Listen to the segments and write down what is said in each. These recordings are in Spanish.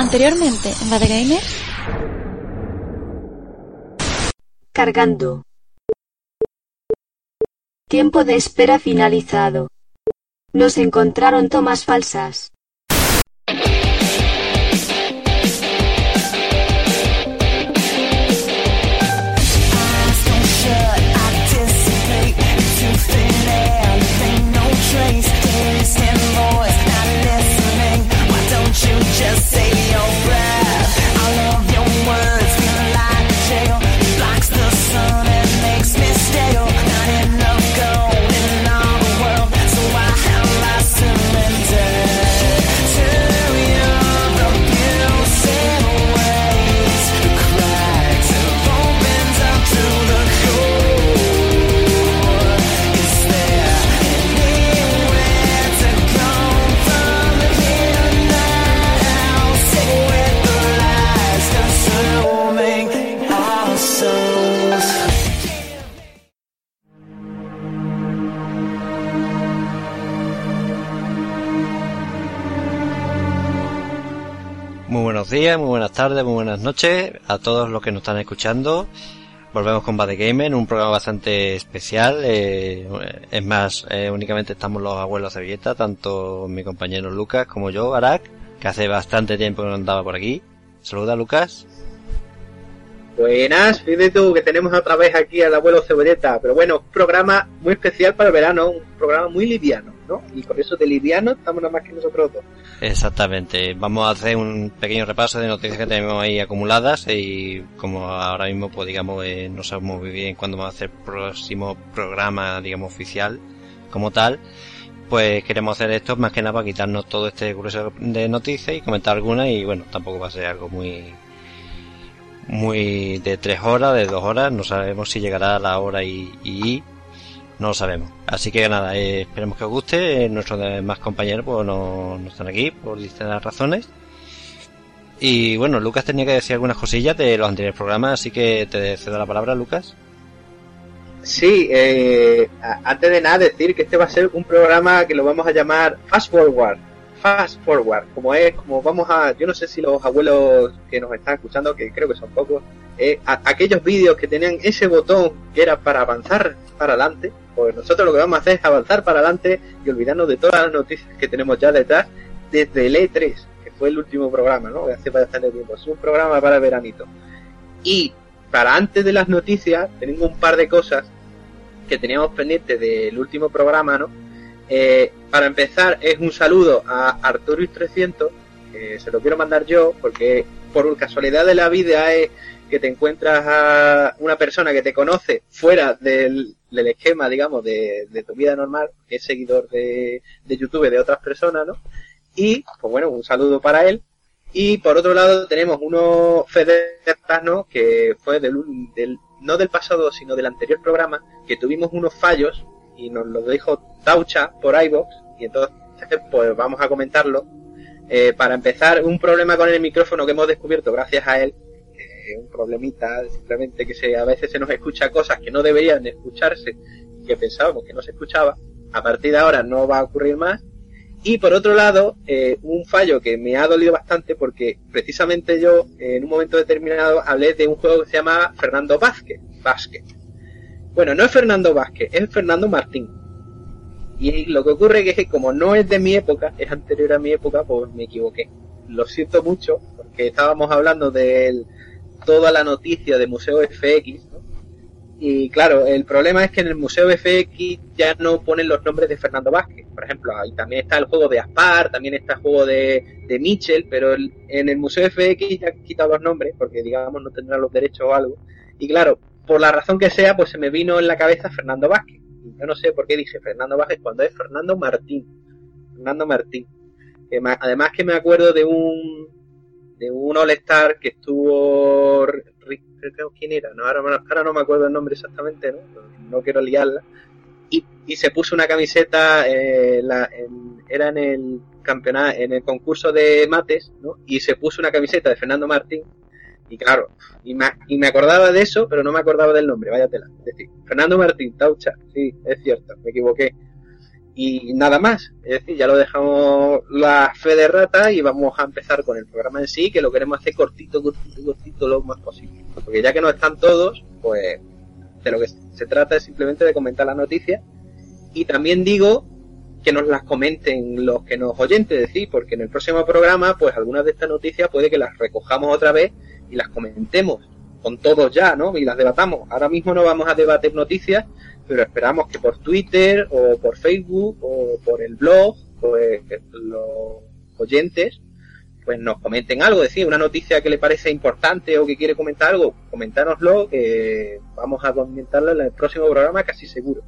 Anteriormente, en Bad Gamer. Cargando. Tiempo de espera finalizado. Nos encontraron tomas falsas. just say buenos días, muy buenas tardes, muy buenas noches a todos los que nos están escuchando. Volvemos con Bad Gamer, un programa bastante especial. eh, es más, eh, únicamente estamos los abuelos de Villeta, tanto mi compañero Lucas como yo, Arak, que hace bastante tiempo que no andaba por aquí. Saluda, Lucas. Buenas, fíjate tú que tenemos otra vez aquí al abuelo Cebolleta, pero bueno, un programa muy especial para el verano, un programa muy liviano, ¿no? Y con eso de liviano estamos nada más que nosotros dos. Exactamente. Vamos a hacer un pequeño repaso de noticias que tenemos ahí acumuladas y como ahora mismo, pues digamos, eh, no sabemos muy bien cuándo vamos a hacer el próximo programa, digamos, oficial como tal. Pues queremos hacer esto más que nada para quitarnos todo este grueso de noticias y comentar algunas y bueno, tampoco va a ser algo muy muy de tres horas, de dos horas, no sabemos si llegará a la hora y, y no lo sabemos. Así que nada, eh, esperemos que os guste. Eh, nuestros demás compañeros pues no, no están aquí por distintas razones. Y bueno, Lucas tenía que decir algunas cosillas de los anteriores programas, así que te cedo la palabra, Lucas. Sí, eh, antes de nada decir que este va a ser un programa que lo vamos a llamar Fast Forward. Fast Forward, como es, como vamos a, yo no sé si los abuelos que nos están escuchando, que creo que son pocos, eh, a- aquellos vídeos que tenían ese botón que era para avanzar para adelante, pues nosotros lo que vamos a hacer es avanzar para adelante y olvidarnos de todas las noticias que tenemos ya detrás desde el E3, que fue el último programa, ¿no? Hace bastante tiempo. Es un programa para veranito. Y para antes de las noticias, tengo un par de cosas que teníamos pendientes del último programa, ¿no? Eh, para empezar, es un saludo a Arturus300, que se lo quiero mandar yo, porque por casualidad de la vida es que te encuentras a una persona que te conoce fuera del, del esquema, digamos, de, de tu vida normal, que es seguidor de, de YouTube de otras personas, ¿no? Y, pues bueno, un saludo para él. Y por otro lado tenemos unos federtas, ¿no? Que fue del, del, no del pasado, sino del anterior programa, que tuvimos unos fallos y nos lo dijo Taucha por iVox y entonces pues vamos a comentarlo. Eh, para empezar, un problema con el micrófono que hemos descubierto gracias a él, eh, un problemita, simplemente que se, a veces se nos escucha cosas que no deberían de escucharse, que pensábamos que no se escuchaba. A partir de ahora no va a ocurrir más. Y por otro lado, eh, un fallo que me ha dolido bastante porque precisamente yo en un momento determinado hablé de un juego que se llama Fernando Vázquez. Vázquez. Bueno, no es Fernando Vázquez, es Fernando Martín. Y lo que ocurre es que como no es de mi época, es anterior a mi época, pues me equivoqué. Lo siento mucho, porque estábamos hablando de toda la noticia de Museo FX. Y claro, el problema es que en el Museo FX ya no ponen los nombres de Fernando Vázquez. Por ejemplo, ahí también está el juego de Aspar, también está el juego de, de Mitchell, pero el- en el Museo FX ya han quitado los nombres, porque digamos no tendrán los derechos o algo. Y claro, por la razón que sea, pues se me vino en la cabeza Fernando Vázquez. Yo no sé por qué dije Fernando Vázquez cuando es Fernando Martín. Fernando Martín. Que además que me acuerdo de un de un All Star que estuvo quién era, no, ahora, ahora no me acuerdo el nombre exactamente, ¿no? No quiero liarla. Y, y se puso una camiseta, eh, la- en- era en el campeonato, en el concurso de mates, ¿no? Y se puso una camiseta de Fernando Martín. Y claro, y me, acordaba de eso, pero no me acordaba del nombre, vaya tela. Es decir, Fernando Martín, Taucha, sí, es cierto, me equivoqué. Y nada más, es decir, ya lo dejamos la fe de rata y vamos a empezar con el programa en sí, que lo queremos hacer cortito, cortito, cortito, lo más posible. Porque ya que no están todos, pues de lo que se trata es simplemente de comentar las noticias. Y también digo que nos las comenten los que nos oyentes, es decir, porque en el próximo programa, pues algunas de estas noticias puede que las recojamos otra vez y las comentemos con todos ya, ¿no? Y las debatamos. Ahora mismo no vamos a debatir noticias, pero esperamos que por Twitter o por Facebook o por el blog, pues los oyentes pues nos comenten algo, decir, una noticia que le parece importante o que quiere comentar algo, comentárnoslo, que vamos a comentarlo en el próximo programa casi seguro.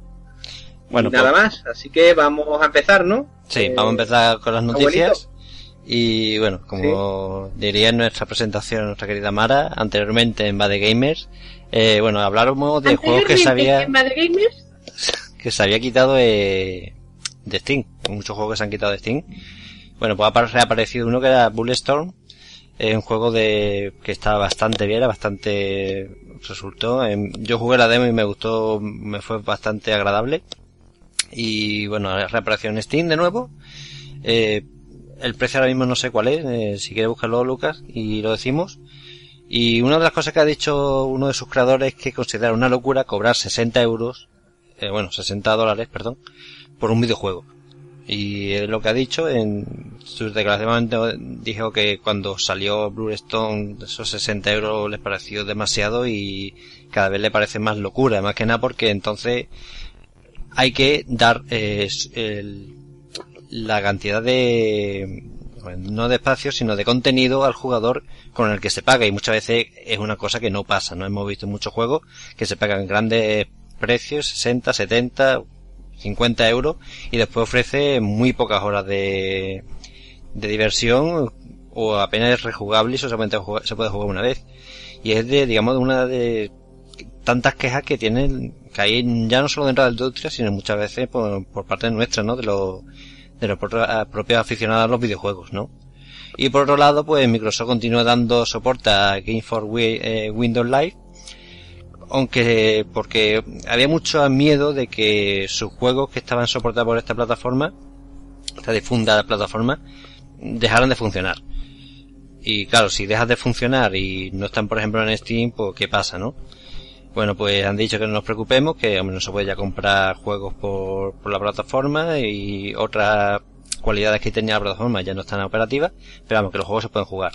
Bueno, nada pues- más, así que vamos a empezar, ¿no? Sí, Eh, vamos a empezar con las noticias. abuelito. Y bueno, como diría en nuestra presentación nuestra querida Mara, anteriormente en Bad Gamers, eh, bueno, habláramos de juegos que se había, en Bad Gamers, que se había quitado de, de Steam. Muchos juegos que se han quitado de Steam. Bueno, pues ha apar- reaparecido uno que era Bulletstorm. Es un juego de que está bastante bien, era bastante resultó. Yo jugué la demo y me gustó, me fue bastante agradable. Y bueno, ha reaparecido en Steam de nuevo. Eh, el precio ahora mismo no sé cuál es, eh, si quiere buscarlo Lucas y lo decimos. Y una de las cosas que ha dicho uno de sus creadores es que considera una locura cobrar 60 euros, eh, bueno, 60 dólares, perdón, por un videojuego. Y lo que ha dicho en sus declaraciones dijo que cuando salió Bluestone esos 60 euros les pareció demasiado y cada vez le parece más locura, más que nada porque entonces hay que dar eh, la cantidad de no de espacio sino de contenido al jugador con el que se paga. Y muchas veces es una cosa que no pasa no hemos visto muchos juegos que se pagan grandes precios 60 70 50 euros y después ofrece muy pocas horas de, de diversión o apenas es rejugable y solamente se puede jugar una vez. Y es de digamos una de tantas quejas que tienen que hay ya no solo dentro de la industria sino muchas veces por, por parte nuestra no de los de los propios aficionados a los videojuegos no y por otro lado pues Microsoft continúa dando soporte a Game for eh, Windows Live aunque porque había mucho miedo de que sus juegos que estaban soportados por esta plataforma esta difunda plataforma dejaran de funcionar. Y claro si dejas de funcionar y no están por ejemplo en Steam pues qué pasa no bueno, pues han dicho que no nos preocupemos, que hombre, no se puede ya comprar juegos por, por la plataforma y otras cualidades que tenía la plataforma ya no están operativas, pero vamos, que los juegos se pueden jugar.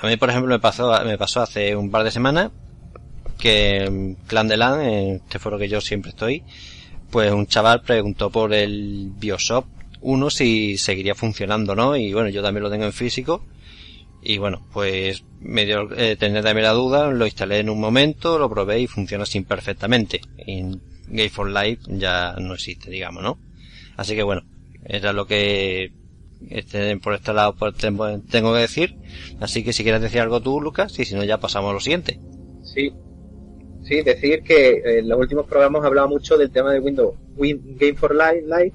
A mí, por ejemplo, me pasó, me pasó hace un par de semanas que Clan de LAN, en este foro que yo siempre estoy, pues un chaval preguntó por el Bioshock 1 si seguiría funcionando no, y bueno, yo también lo tengo en físico, y bueno, pues me dio eh, también la duda, lo instalé en un momento, lo probé y funciona sin perfectamente. En Game for Life ya no existe, digamos, ¿no? Así que bueno, era lo que este, por este lado pues, tengo que decir. Así que si quieres decir algo tú, Lucas, y si no ya pasamos a lo siguiente. Sí. Sí, decir que en los últimos programas he hablado mucho del tema de Windows Win- Game for Live, Live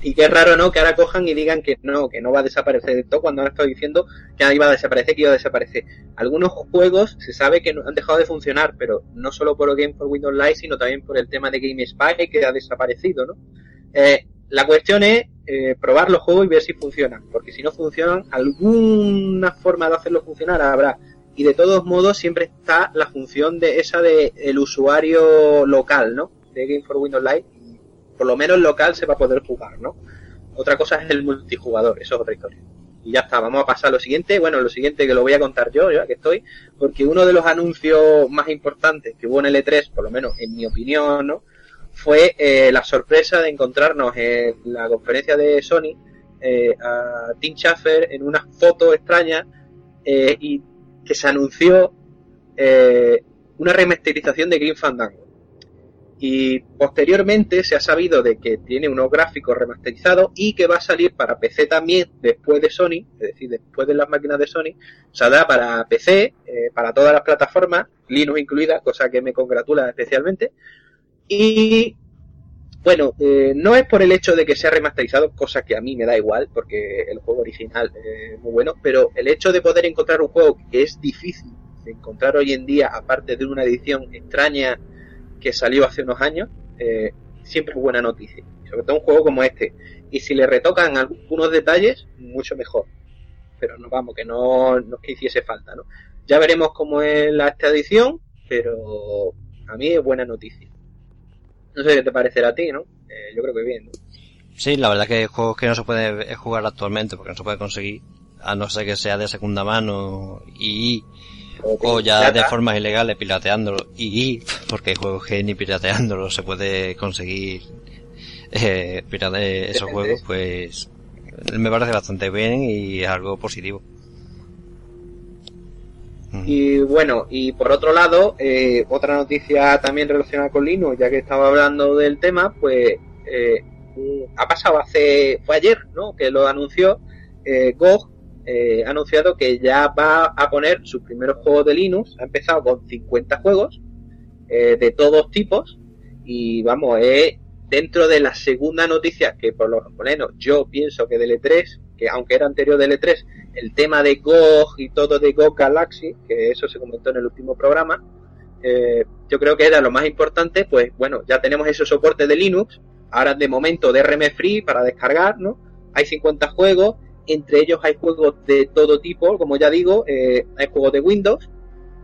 y qué raro, ¿no? Que ahora cojan y digan que no, que no va a desaparecer de todo cuando han estado diciendo que iba a desaparecer, que iba a desaparecer. Algunos juegos se sabe que han dejado de funcionar, pero no solo por Game for Windows Live, sino también por el tema de Game Spy que ha desaparecido, ¿no? Eh, la cuestión es eh, probar los juegos y ver si funcionan, porque si no funcionan, alguna forma de hacerlo funcionar habrá. Y de todos modos siempre está la función de esa de el usuario local, ¿no? De Game for Windows Live, por lo menos local se va a poder jugar, ¿no? Otra cosa es el multijugador, eso es otra historia. Y ya está, vamos a pasar a lo siguiente. Bueno, lo siguiente que lo voy a contar yo, ya que estoy, porque uno de los anuncios más importantes que hubo en el E3, por lo menos en mi opinión, ¿no? Fue eh, la sorpresa de encontrarnos en la conferencia de Sony eh, a Tim Schafer en una foto extraña eh, y que se anunció una remasterización de Green Fandango. Y posteriormente se ha sabido de que tiene unos gráficos remasterizados y que va a salir para PC también después de Sony, es decir, después de las máquinas de Sony, saldrá para PC, eh, para todas las plataformas, Linux incluida, cosa que me congratula especialmente. Y bueno, eh, no es por el hecho de que sea remasterizado, cosa que a mí me da igual, porque el juego original es muy bueno, pero el hecho de poder encontrar un juego que es difícil de encontrar hoy en día, aparte de una edición extraña que salió hace unos años, eh, siempre es buena noticia. sobre todo un juego como este. Y si le retocan algunos detalles, mucho mejor. Pero no vamos, que no, no es que hiciese falta, ¿no? Ya veremos cómo es la esta edición, pero a mí es buena noticia. No sé qué te parecerá a ti, ¿no? Eh, yo creo que bien, ¿no? Sí, la verdad que hay juegos que no se puede jugar actualmente porque no se puede conseguir, a no ser que sea de segunda mano y o ya de formas ilegales pirateándolo y porque hay juegos que ni pirateándolo se puede conseguir eh, pirate- esos juegos, pues me parece bastante bien y es algo positivo. Mm. Y bueno, y por otro lado, eh, otra noticia también relacionada con Linux, ya que estaba hablando del tema, pues eh, ha pasado hace, fue ayer, ¿no? Que lo anunció eh, GOG, eh, ha anunciado que ya va a poner sus primeros juegos de Linux, ha empezado con 50 juegos eh, de todos tipos. Y vamos, es dentro de la segunda noticia que por lo menos yo pienso que del E3, que aunque era anterior del E3, el tema de GOG y todo de GOG Galaxy, que eso se comentó en el último programa, eh, yo creo que era lo más importante, pues bueno, ya tenemos ese soporte de Linux, ahora de momento DRM free para descargar, ¿no? Hay 50 juegos, entre ellos hay juegos de todo tipo, como ya digo, eh, hay juegos de Windows,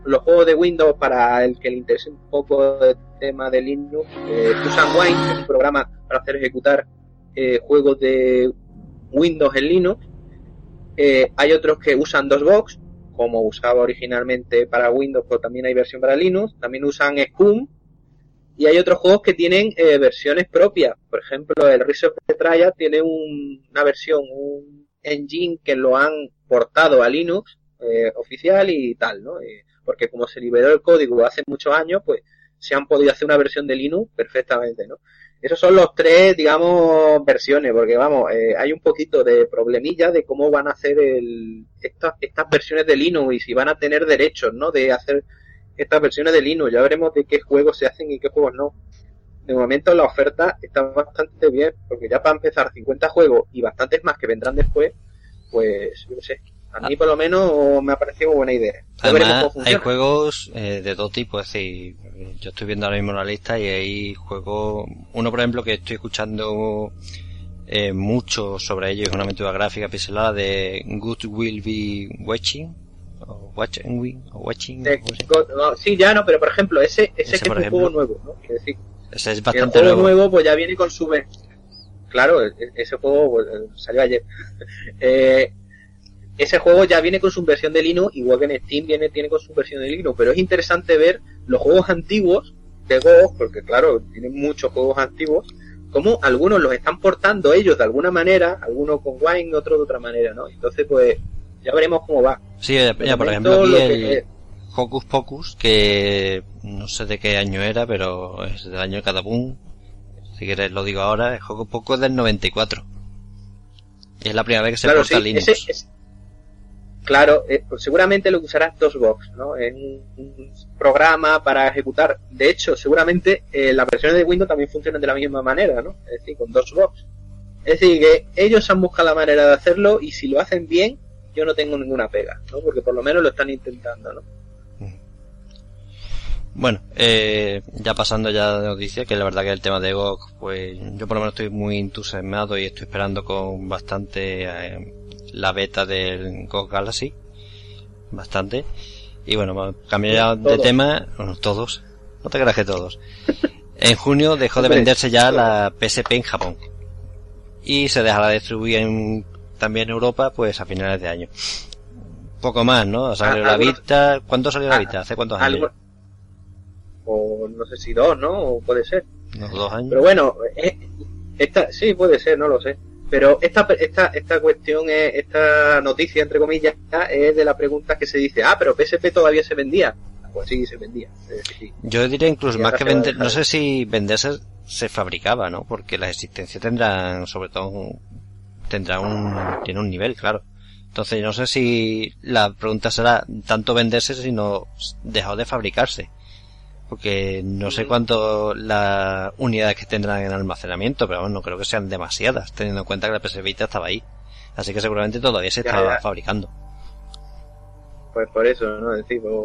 los juegos de Windows para el que le interese un poco el tema de Linux, eh, usan Wine, que es un programa para hacer ejecutar eh, juegos de Windows en Linux. Hay otros que usan DOSBox, como usaba originalmente para Windows, pero también hay versión para Linux. También usan Scum. Y hay otros juegos que tienen versiones propias. Por ejemplo, el Rise of the Triad tiene un- una versión, un engine que lo han portado a Linux eh, oficial y tal, ¿no? Eh, porque como se liberó el código hace muchos años, pues se han podido hacer una versión de Linux perfectamente, ¿no? Esos son los tres, digamos, versiones, porque vamos, eh, hay un poquito de problemilla de cómo van a hacer el, estas, estas versiones de Linux y si van a tener derechos, ¿no? De hacer estas versiones de Linux. Ya veremos de qué juegos se hacen y qué juegos no. De momento la oferta está bastante bien, porque ya para empezar 50 juegos y bastantes más que vendrán después, pues yo qué sé. A mí por lo menos me ha parecido buena idea. Además, hay juegos eh, de todo tipo, es decir, yo estoy viendo ahora mismo la lista y hay juegos, uno por ejemplo que estoy escuchando eh, mucho sobre ello, es una aventura gráfica pixelada de Good Will Be Watching, o Watching, o Watching, o no, sí, ya no, pero por ejemplo, ese, ese, Ese, que es un ejemplo. juego nuevo, ¿no? Decir, ese es el bastante juego nuevo. nuevo pues ya viene con su claro e- ese juego pues, eh, salió ayer. Eh, ese juego ya viene con su versión de Linux igual que en Steam viene tiene con su versión de Linux pero es interesante ver los juegos antiguos de Go porque claro tienen muchos juegos antiguos como algunos los están portando ellos de alguna manera algunos con Wine otros de otra manera no entonces pues ya veremos cómo va. Sí, ya, por ejemplo aquí lo el que- Hocus Pocus, que no sé de qué año era, pero es del año de Catapum. Si quieres lo digo ahora, el Hocus Pocus es del 94. Y es la primera vez que se claro, porta sí, Linux. ese- ese- claro, eh, pues seguramente lo que usarás DOSBox, ¿no? Es un, un programa para ejecutar. De hecho, seguramente eh, las versiones de Windows también funcionan de la misma manera, ¿no? Es decir, con DOSBox. Es decir, que ellos han buscado la manera de hacerlo y si lo hacen bien, yo no tengo ninguna pega, ¿no? Porque por lo menos lo están intentando, ¿no? Bueno, eh, ya pasando ya de noticias, que la verdad que el tema de GOG, pues yo por lo menos estoy muy entusiasmado y estoy esperando con bastante eh, la beta del GOG Galaxy. Bastante. Y bueno, cambiar ya de tema, bueno, todos, no te creas que todos. En junio dejó de venderse ya la PSP en Japón. Y se dejará de distribuir en, también en Europa, pues a finales de año. Poco más, ¿no? Salió Ah, la Vita, ¿cuándo salió la Vita? ¿Hace cuántos años? O no sé si dos, ¿no? O puede ser. ¿Unos dos años? Pero bueno, eh, esta, sí, puede ser, no lo sé. Pero esta, esta, esta cuestión, es, esta noticia, entre comillas, es de la pregunta que se dice, ah, pero PSP todavía se vendía. Pues sí, se vendía. Yo diría incluso más que vender, no sé si venderse se fabricaba, ¿no? Porque las existencias tendrán, sobre todo, un- tendrán un, tiene un nivel, claro. Entonces no sé si la pregunta será tanto venderse sino dejado de fabricarse. Porque no sé Mm. cuánto las unidades que tendrán en almacenamiento, pero bueno, no creo que sean demasiadas, teniendo en cuenta que la PS Vita estaba ahí. Así que seguramente todavía se ya. fabricando. pues por eso, ¿no? Es decir, pues,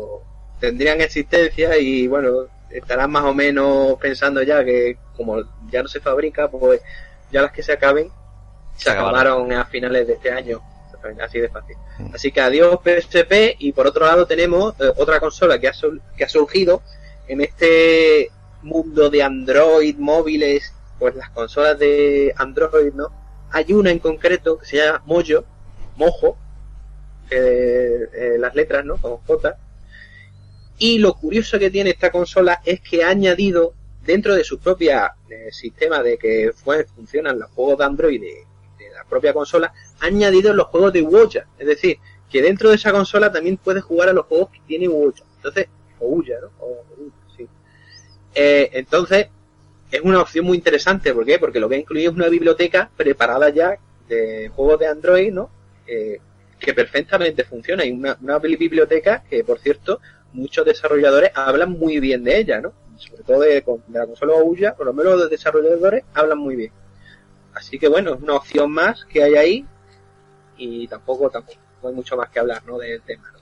tendrían existencia y bueno, estarán más o menos pensando ya que como ya no se fabrica, pues ya las que se acaben se, Se acabaron. acabaron a finales de este año. Así de fácil. Mm. Así que adiós PSP y por otro lado tenemos eh, otra consola que ha, que ha surgido en este mundo de Android, móviles, pues las consolas de Android, ¿no? Hay una en concreto que se llama Mojo, Mojo, eh, eh, las letras, ¿no? Con J. Y lo curioso que tiene esta consola es que ha añadido dentro de su propia eh, sistema de que fue, funcionan los juegos de Android de, la propia consola, ha añadido los juegos de Ouya. Es decir, que dentro de esa consola también puedes jugar a los juegos que tiene Ouya. Entonces, o Ouya, ¿no? O, sí. Eh, entonces, es una opción muy interesante. ¿Por qué? Porque lo que ha incluido es una biblioteca preparada ya de juegos de Android, ¿no? Eh, que perfectamente funciona. Y una, biblioteca que, por cierto, muchos desarrolladores hablan muy bien de ella, ¿no? Sobre todo de, de la consola Ouya, por lo menos los desarrolladores hablan muy bien. Así que bueno, es una opción más que hay ahí y tampoco, tampoco hay mucho más que hablar, ¿no? Del tema.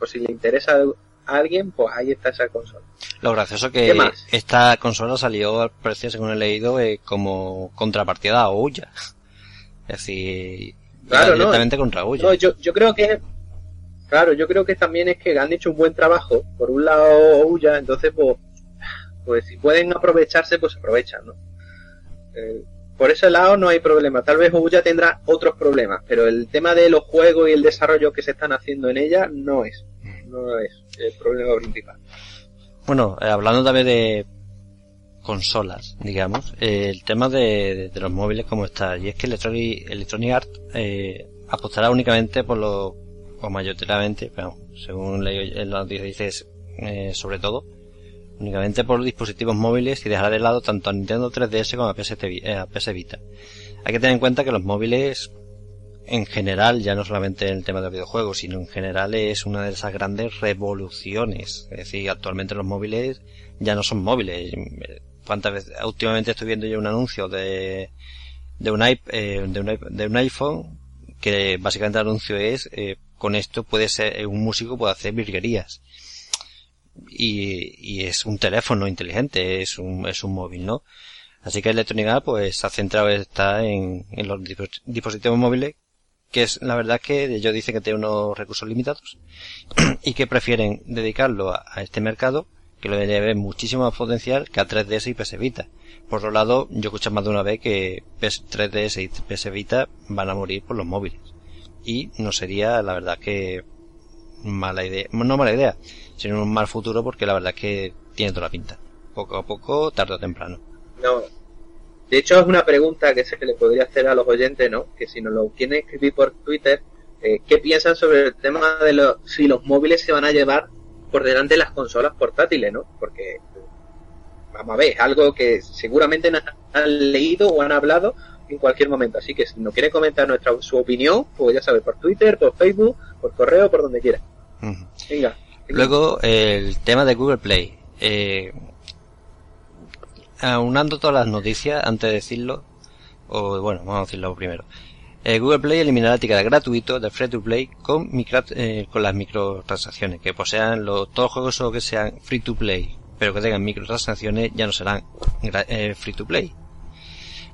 Eh, por si le interesa a alguien, pues ahí está esa consola. Lo gracioso ¿Qué que esta consola salió al precio, según he leído, eh, como contrapartida a Ouya. Es decir, Claro, iba no. directamente contra Ouya. No, yo, yo creo que, claro, yo creo que también es que han hecho un buen trabajo. Por un lado, Ouya, entonces, pues, pues si pueden aprovecharse, pues aprovechan, ¿no? Eh, por ese lado no hay problema. Tal vez Ouya tendrá otros problemas, pero el tema de los juegos y el desarrollo que se están haciendo en ella no es, no es el problema principal. Bueno, eh, hablando también de consolas, digamos, eh, el tema de, los móviles como está, y es que Electronic, Electronic eh, apostará únicamente por lo, o mayoritariamente, pero según la noticia dice eh, sobre todo, únicamente por dispositivos móviles y dejará de lado tanto a Nintendo 3DS como a PS, a PS Vita. Hay que tener en cuenta que los móviles en general, ya no solamente en el tema de los videojuegos, sino en general es una de esas grandes revoluciones. Es decir, actualmente los móviles ya no son móviles. ¿Cuántas veces? Últimamente estoy viendo yo un anuncio de, de un, eh, de, un, de un iPhone que básicamente el anuncio es eh, con esto puede ser eh, un músico puede hacer virguerías y, y es un teléfono inteligente es un es un móvil no así que Electronic pues ha centrado está en, en los dispos- dispositivos móviles que es la verdad que ellos dicen que tienen unos recursos limitados y que prefieren dedicarlo a, este mercado que lo le ve muchísimo más potencial que a 3DS y PS Vita. Por otro lado, yo he escuchado más de una vez que PS 3DS y PS Vita van a morir por los móviles. Y no sería, la verdad, que mala idea, no mala idea, sino un mal futuro porque la verdad que tiene toda la pinta. Poco a poco, tarde o temprano. No. De hecho, es una pregunta que se le podría hacer a los oyentes, ¿no? Que si nos lo quieren escribir por Twitter, eh, ¿qué piensan sobre el tema de los, si los móviles se van a llevar por delante de las consolas portátiles, ¿no? Porque, vamos a ver, es algo que seguramente han, han leído o han hablado en cualquier momento. Así que si nos quiere comentar nuestra su opinión, pues ya sabe, por Twitter, por Facebook, por correo, por donde quiera. Venga. Luego, el tema de Google Play. Eh, aunando todas las noticias, antes de decirlo, o bueno, vamos a decirlo primero. Eh, Google Play eliminará la etiqueta gratuito de Free to Play con, micro- eh, con las microtransacciones, que posean los, todos los juegos que sean Free to Play, pero que tengan microtransacciones ya no serán eh, Free to Play.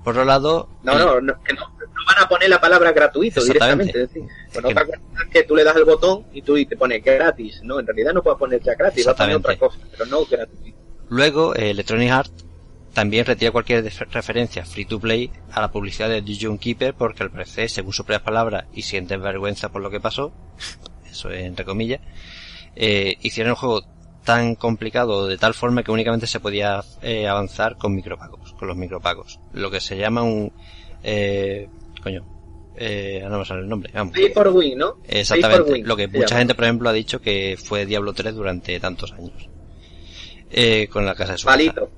Por otro lado, No, el- no, no, que no, no van a poner la palabra gratuito directamente. Es decir, bueno, que- otra cosa es que tú le das el botón y tú y te pone gratis. No, en realidad no puedes poner ya gratis, va a poner otra cosa, pero no gratuito. Luego, eh, Electronic Arts también retira cualquier referencia free to play a la publicidad de Dungeon Keeper porque al parecer, según sus propias palabras, y sienten vergüenza por lo que pasó, eso es entre comillas, eh, hicieron el juego tan complicado de tal forma que únicamente se podía eh, avanzar con micropagos, con los micropagos. Lo que se llama un, eh, coño, eh, no me sale el nombre, vamos. Pay for win, ¿no? Exactamente. win, Lo que mucha llama. gente, por ejemplo, ha dicho que fue Diablo 3 durante tantos años. Eh, con la casa de su Palito.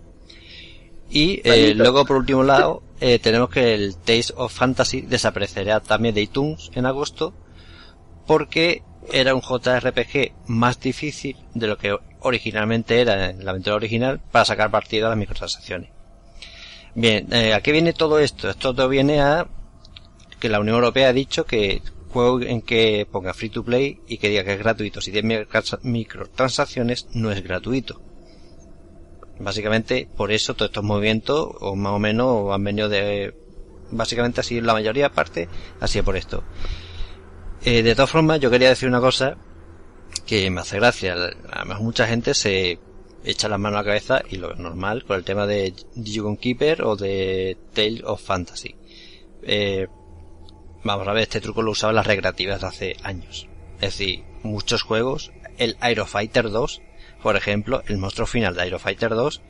Y eh, luego, por último lado, eh, tenemos que el Taste of Fantasy desaparecerá también de iTunes en agosto porque era un JRPG más difícil de lo que originalmente era en la aventura original para sacar partido a las microtransacciones. Bien, eh, ¿a qué viene todo esto? Esto todo viene a que la Unión Europea ha dicho que juego en que ponga free to play y que diga que es gratuito si tiene microtrans- microtransacciones no es gratuito. Básicamente, por eso todos estos movimientos, o más o menos, han venido de, básicamente así, la mayoría parte, así por esto. Eh, de todas formas, yo quería decir una cosa que me hace gracia. Además, mucha gente se echa las manos a la cabeza y lo normal con el tema de Digimon Keeper o de Tale of Fantasy. Eh, vamos a ver, este truco lo usaban las recreativas de hace años. Es decir, muchos juegos, el Aerofighter 2, por ejemplo, el monstruo final de Aerofighter 2,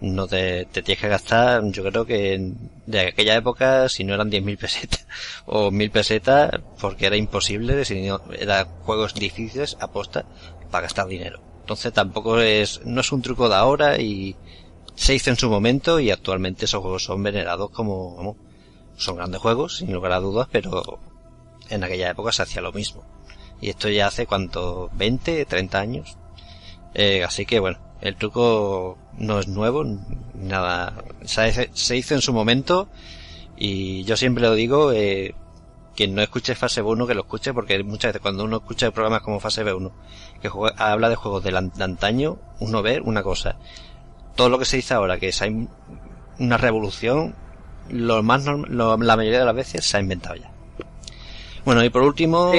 no te, te tienes que gastar, yo creo que de aquella época, si no eran 10.000 pesetas o 1.000 pesetas, porque era imposible, si no, eran juegos difíciles, aposta, para gastar dinero. Entonces tampoco es, no es un truco de ahora y se hizo en su momento y actualmente esos juegos son venerados como, son grandes juegos, sin lugar a dudas, pero en aquella época se hacía lo mismo. Y esto ya hace cuánto, 20, 30 años. Eh, así que bueno, el truco no es nuevo, nada, se, se hizo en su momento y yo siempre lo digo, eh, quien no escuche fase B1 que lo escuche porque muchas veces cuando uno escucha programas como fase B1 que juega- habla de juegos de, antaño, uno ve una cosa. Todo lo que se dice ahora, que es hay una revolución, lo más norm- lo- la mayoría de las veces se ha inventado ya. Bueno, y por último,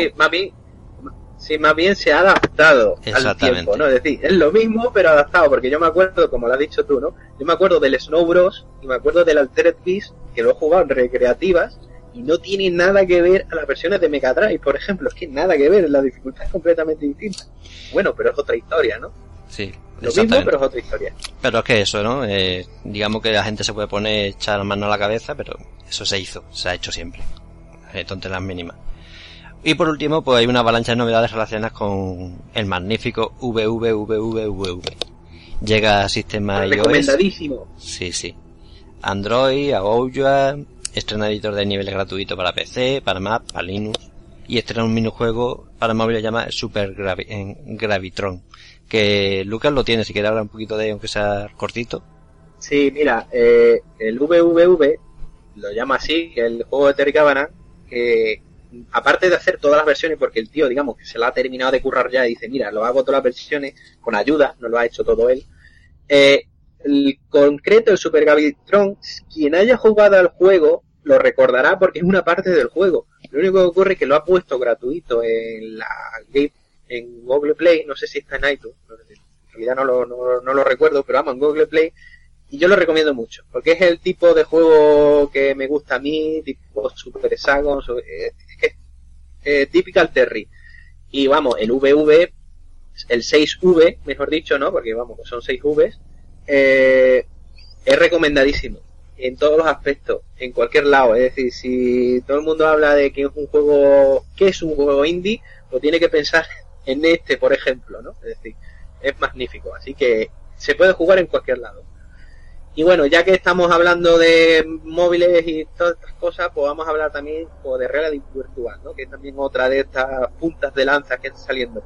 sí, más bien se ha adaptado al tiempo, ¿no? Es decir, es lo mismo, pero adaptado, porque yo me acuerdo, como lo has dicho tú, ¿no? Yo me acuerdo del Snow Bros. y me acuerdo del Altered Beast, que lo he jugado en recreativas, y no tiene nada que ver a las versiones de Mega Drive, por ejemplo, es que nada que ver, la dificultad es completamente distinta. Bueno, pero es otra historia, ¿no? sí, Lo mismo, pero es otra historia. Pero es que eso, ¿no? Eh, digamos que la gente se puede poner, echar mano a la cabeza, pero eso se hizo, se ha hecho siempre. Eh, tonterías mínimas. Y por último, pues hay una avalancha de novedades relacionadas con el magnífico VVVVVV. Llega a sistema iOS. Recomendadísimo. Sí, sí. Android, Agouya, estrena editor de nivel gratuito para PC, para Mac, para Linux. Y estrena un minijuego para móvil llamado Super Gravi- en Gravitron. Que Lucas lo tiene, si quiere hablar un poquito de, aunque sea cortito. Sí, mira, eh, el VVV lo llama así, que el juego de Terry Cavanagh, que aparte de hacer todas las versiones, porque el tío, digamos, que se la ha terminado de currar ya y dice, mira, lo hago todas las versiones con ayuda, no lo ha hecho todo él. Eh, el concreto, el Super Gravitron, quien haya jugado al juego lo recordará porque es una parte del juego. Lo único que ocurre es que lo ha puesto gratuito en la Game, en Google Play, no sé si está en iTunes, en realidad no lo, no, no lo recuerdo, pero vamos, en Google Play, y yo lo recomiendo mucho, porque es el tipo de juego que me gusta a mí, tipo Super Hexagon, eh, Typical Terry. Y vamos, el VV, el 6V, mejor dicho, ¿no? Porque vamos, son 6 Vs, eh, es recomendadísimo en todos los aspectos, en cualquier lado. Es decir, si todo el mundo habla de que es un juego, que es un juego indie, pues tiene que pensar en este, por ejemplo, ¿no? Es decir, es magnífico. Así que se puede jugar en cualquier lado. Y bueno, ya que estamos hablando de móviles y todas estas cosas, pues vamos a hablar también pues, de realidad virtual, ¿no? Que es también otra de estas puntas de lanza que están saliendo.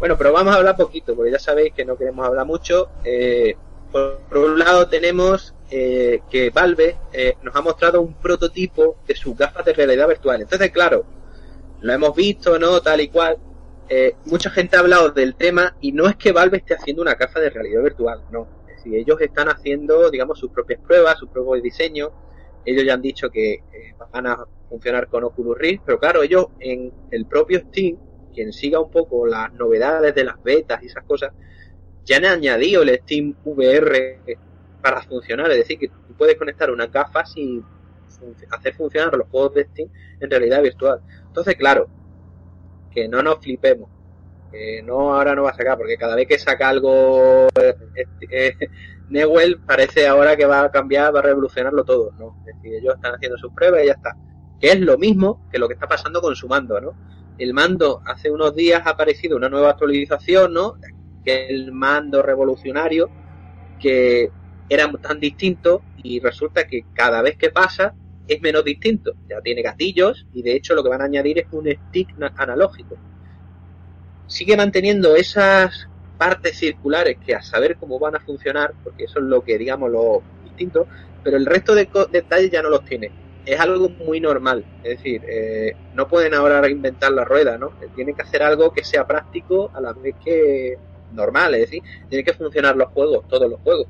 Bueno, pero vamos a hablar poquito, porque ya sabéis que no queremos hablar mucho. Eh, por, por un lado tenemos eh, que Valve eh, nos ha mostrado un prototipo de sus gafas de realidad virtual. Entonces, claro, lo hemos visto, ¿no? Tal y cual. Eh, mucha gente ha hablado del tema y no es que Valve esté haciendo una gafa de realidad virtual, no. Decir, ellos están haciendo, digamos, sus propias pruebas, sus propios diseños. Ellos ya han dicho que eh, van a funcionar con Oculus Rift, pero claro, ellos en el propio Steam, quien siga un poco las novedades de las betas y esas cosas, ya han añadido el Steam VR para funcionar. Es decir, que tú puedes conectar una gafas y hacer funcionar los juegos de Steam en realidad virtual. Entonces, claro, que no nos flipemos. Que no, ahora no va a sacar, porque cada vez que saca algo, eh, eh, Newell parece ahora que va a cambiar, va a revolucionarlo todo, ¿no? Es decir, ellos están haciendo sus pruebas y ya está. Que es lo mismo que lo que está pasando con su mando, ¿no? El mando, hace unos días ha aparecido una nueva actualización, ¿no? Que el mando revolucionario, que era tan distinto y resulta que cada vez que pasa es menos distinto. Ya tiene gatillos y de hecho lo que van a añadir es un stick na- analógico. Sigue manteniendo esas partes circulares que a saber cómo van a funcionar, porque eso es lo que digamos lo distinto, pero el resto de detalles ya no los tiene. Es algo muy normal, es decir, eh, no pueden ahora reinventar la rueda, ¿no? Tienen que hacer algo que sea práctico a la vez que normal, es decir, tienen que funcionar los juegos, todos los juegos.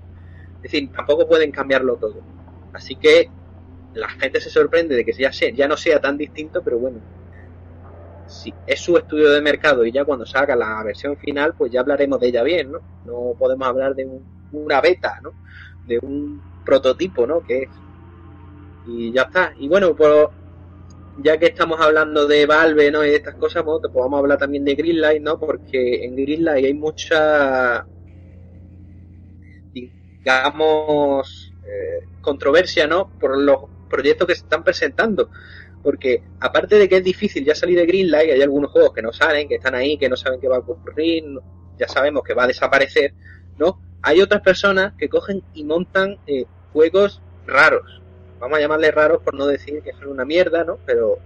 decir, tampoco pueden cambiarlo todo. Así que la gente se sorprende de que ya, sea, ya no sea tan distinto, pero bueno, si es su estudio de mercado y ya cuando salga la versión final, pues ya hablaremos de ella bien, ¿no? No podemos hablar de un- una beta, ¿no? De un prototipo, ¿no? Que es. Y ya está. Y bueno, pues ya que estamos hablando de Valve, ¿no? Y de estas cosas, bueno, pues vamos a hablar también de Greenlight, ¿no? Porque en Greenlight hay mucha, digamos, eh, controversia, ¿no? Por los proyectos que se están presentando. Porque aparte de que es difícil ya salir de Greenlight, hay algunos juegos que no salen, que están ahí, que no saben qué va a ocurrir, ya sabemos que va a desaparecer, ¿no? Hay otras personas que cogen y montan eh, juegos raros. Vamos a llamarles raros por no decir que son una mierda, ¿no? Pero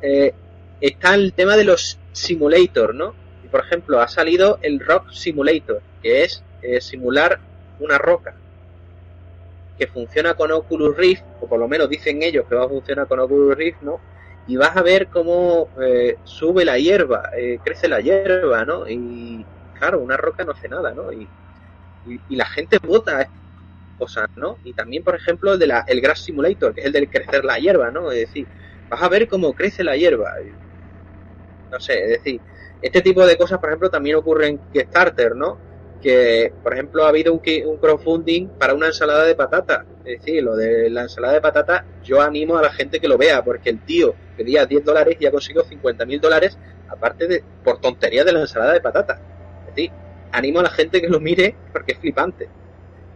eh, está el tema de los simulator, ¿no? Y por ejemplo, ha salido el Rock Simulator, que es eh, simular una roca que funciona con Oculus Rift, o por lo menos dicen ellos que va a funcionar con Oculus Rift, ¿no? Y vas a ver cómo eh, sube la hierba, eh, crece la hierba, ¿no? Y claro, una roca no hace nada, ¿no? Y, la gente vota cosas, ¿no? Y también, por ejemplo, el de la, el Grass Simulator, que es el del crecer la hierba, ¿no? Es decir, vas a ver cómo crece la hierba. No sé, es decir, este tipo de cosas, por ejemplo, también ocurre en Kickstarter, ¿no? Que, por ejemplo, ha habido un, un crowdfunding para una ensalada de patata. Es decir, lo de la ensalada de patata, yo animo a la gente que lo vea, porque el tío pedía 10 dólares y ha conseguido 50 mil dólares, aparte de por tonterías de la ensalada de patata. Es decir, animo a la gente que lo mire porque es flipante.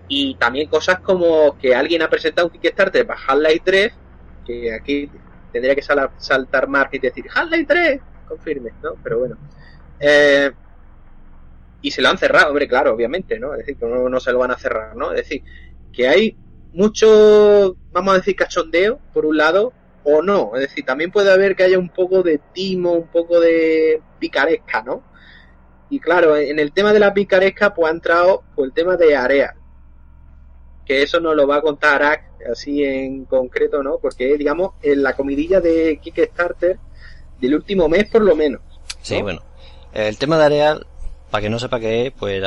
Y también cosas como que alguien ha presentado un Kickstarter para Half-Life 3, que aquí tendría que sal- saltar Mark y decir Half-Life 3, confirme, ¿no? Pero bueno. Eh, y se lo han cerrado, hombre, claro, obviamente, ¿no? Es decir, que no, no se lo van a cerrar, ¿no? Es decir, que hay mucho, vamos a decir, cachondeo, por un lado, o no. Es decir, también puede haber que haya un poco de timo, un poco de picaresca, ¿no? Y claro, en el tema de la picaresca, pues ha entrado pues, el tema de Area. Que eso nos lo va a contar Arak así en concreto, ¿no? Porque digamos, en la comidilla de Kickstarter del último mes, por lo menos. Sí, ¿no? bueno. El tema de Areal, para que no sepa qué es, pues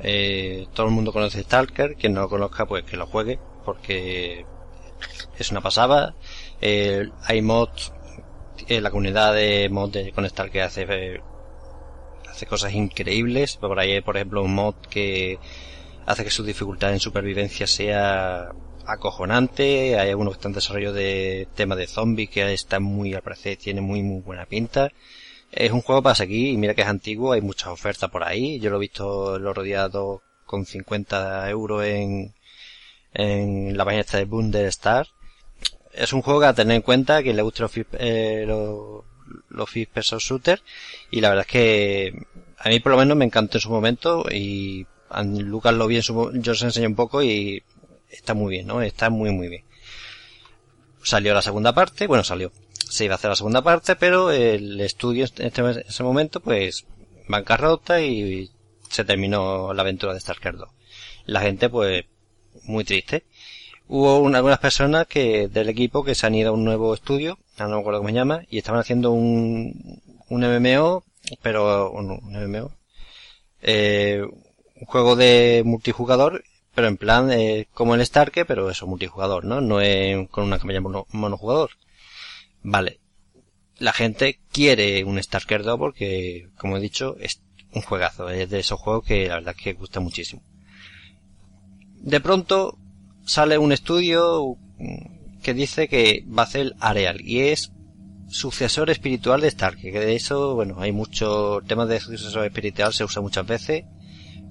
eh, todo el mundo conoce Stalker, quien no lo conozca, pues que lo juegue, porque es una pasada. Eh, hay mods, eh, la comunidad de mods de, con Stalker hace, hace cosas increíbles. Por ahí hay, por ejemplo, un mod que hace que su dificultad en supervivencia sea acojonante. Hay algunos que están en desarrollo de tema de zombies que está muy, al parecer, tiene muy, muy buena pinta. Es un juego para seguir y mira que es antiguo, hay muchas ofertas por ahí. Yo lo he visto lo rodeado con 50 euros en, en la página esta de Bundestar. Es un juego a tener en cuenta, que le guste los, eh, los, los first person shooter y la verdad es que a mí por lo menos me encantó en su momento y a Lucas lo vi en su, yo os enseñé un poco y está muy bien, ¿no? Está muy muy bien. Salió la segunda parte, bueno salió, se iba a hacer la segunda parte, pero el estudio en este, ese momento, pues, bancarrota y se terminó la aventura de Stalker 2. La gente, pues, muy triste. Hubo una- algunas personas que, del equipo que se han ido a un nuevo estudio, no me acuerdo cómo se llama, y estaban haciendo un, un MMO, pero, un, un MMO, eh, un juego de multijugador, pero en plan, eh, como el Starke, pero eso, multijugador, ¿no? No es con una campaña mono- monojugador. Vale. La gente quiere un Stalker 2 porque, como he dicho, es un juegazo. Es de esos juegos que la verdad que gusta muchísimo. De pronto sale un estudio que dice que va a hacer Areal y es sucesor espiritual de Starker. Que de eso, bueno, hay muchos temas de sucesor espiritual, se usa muchas veces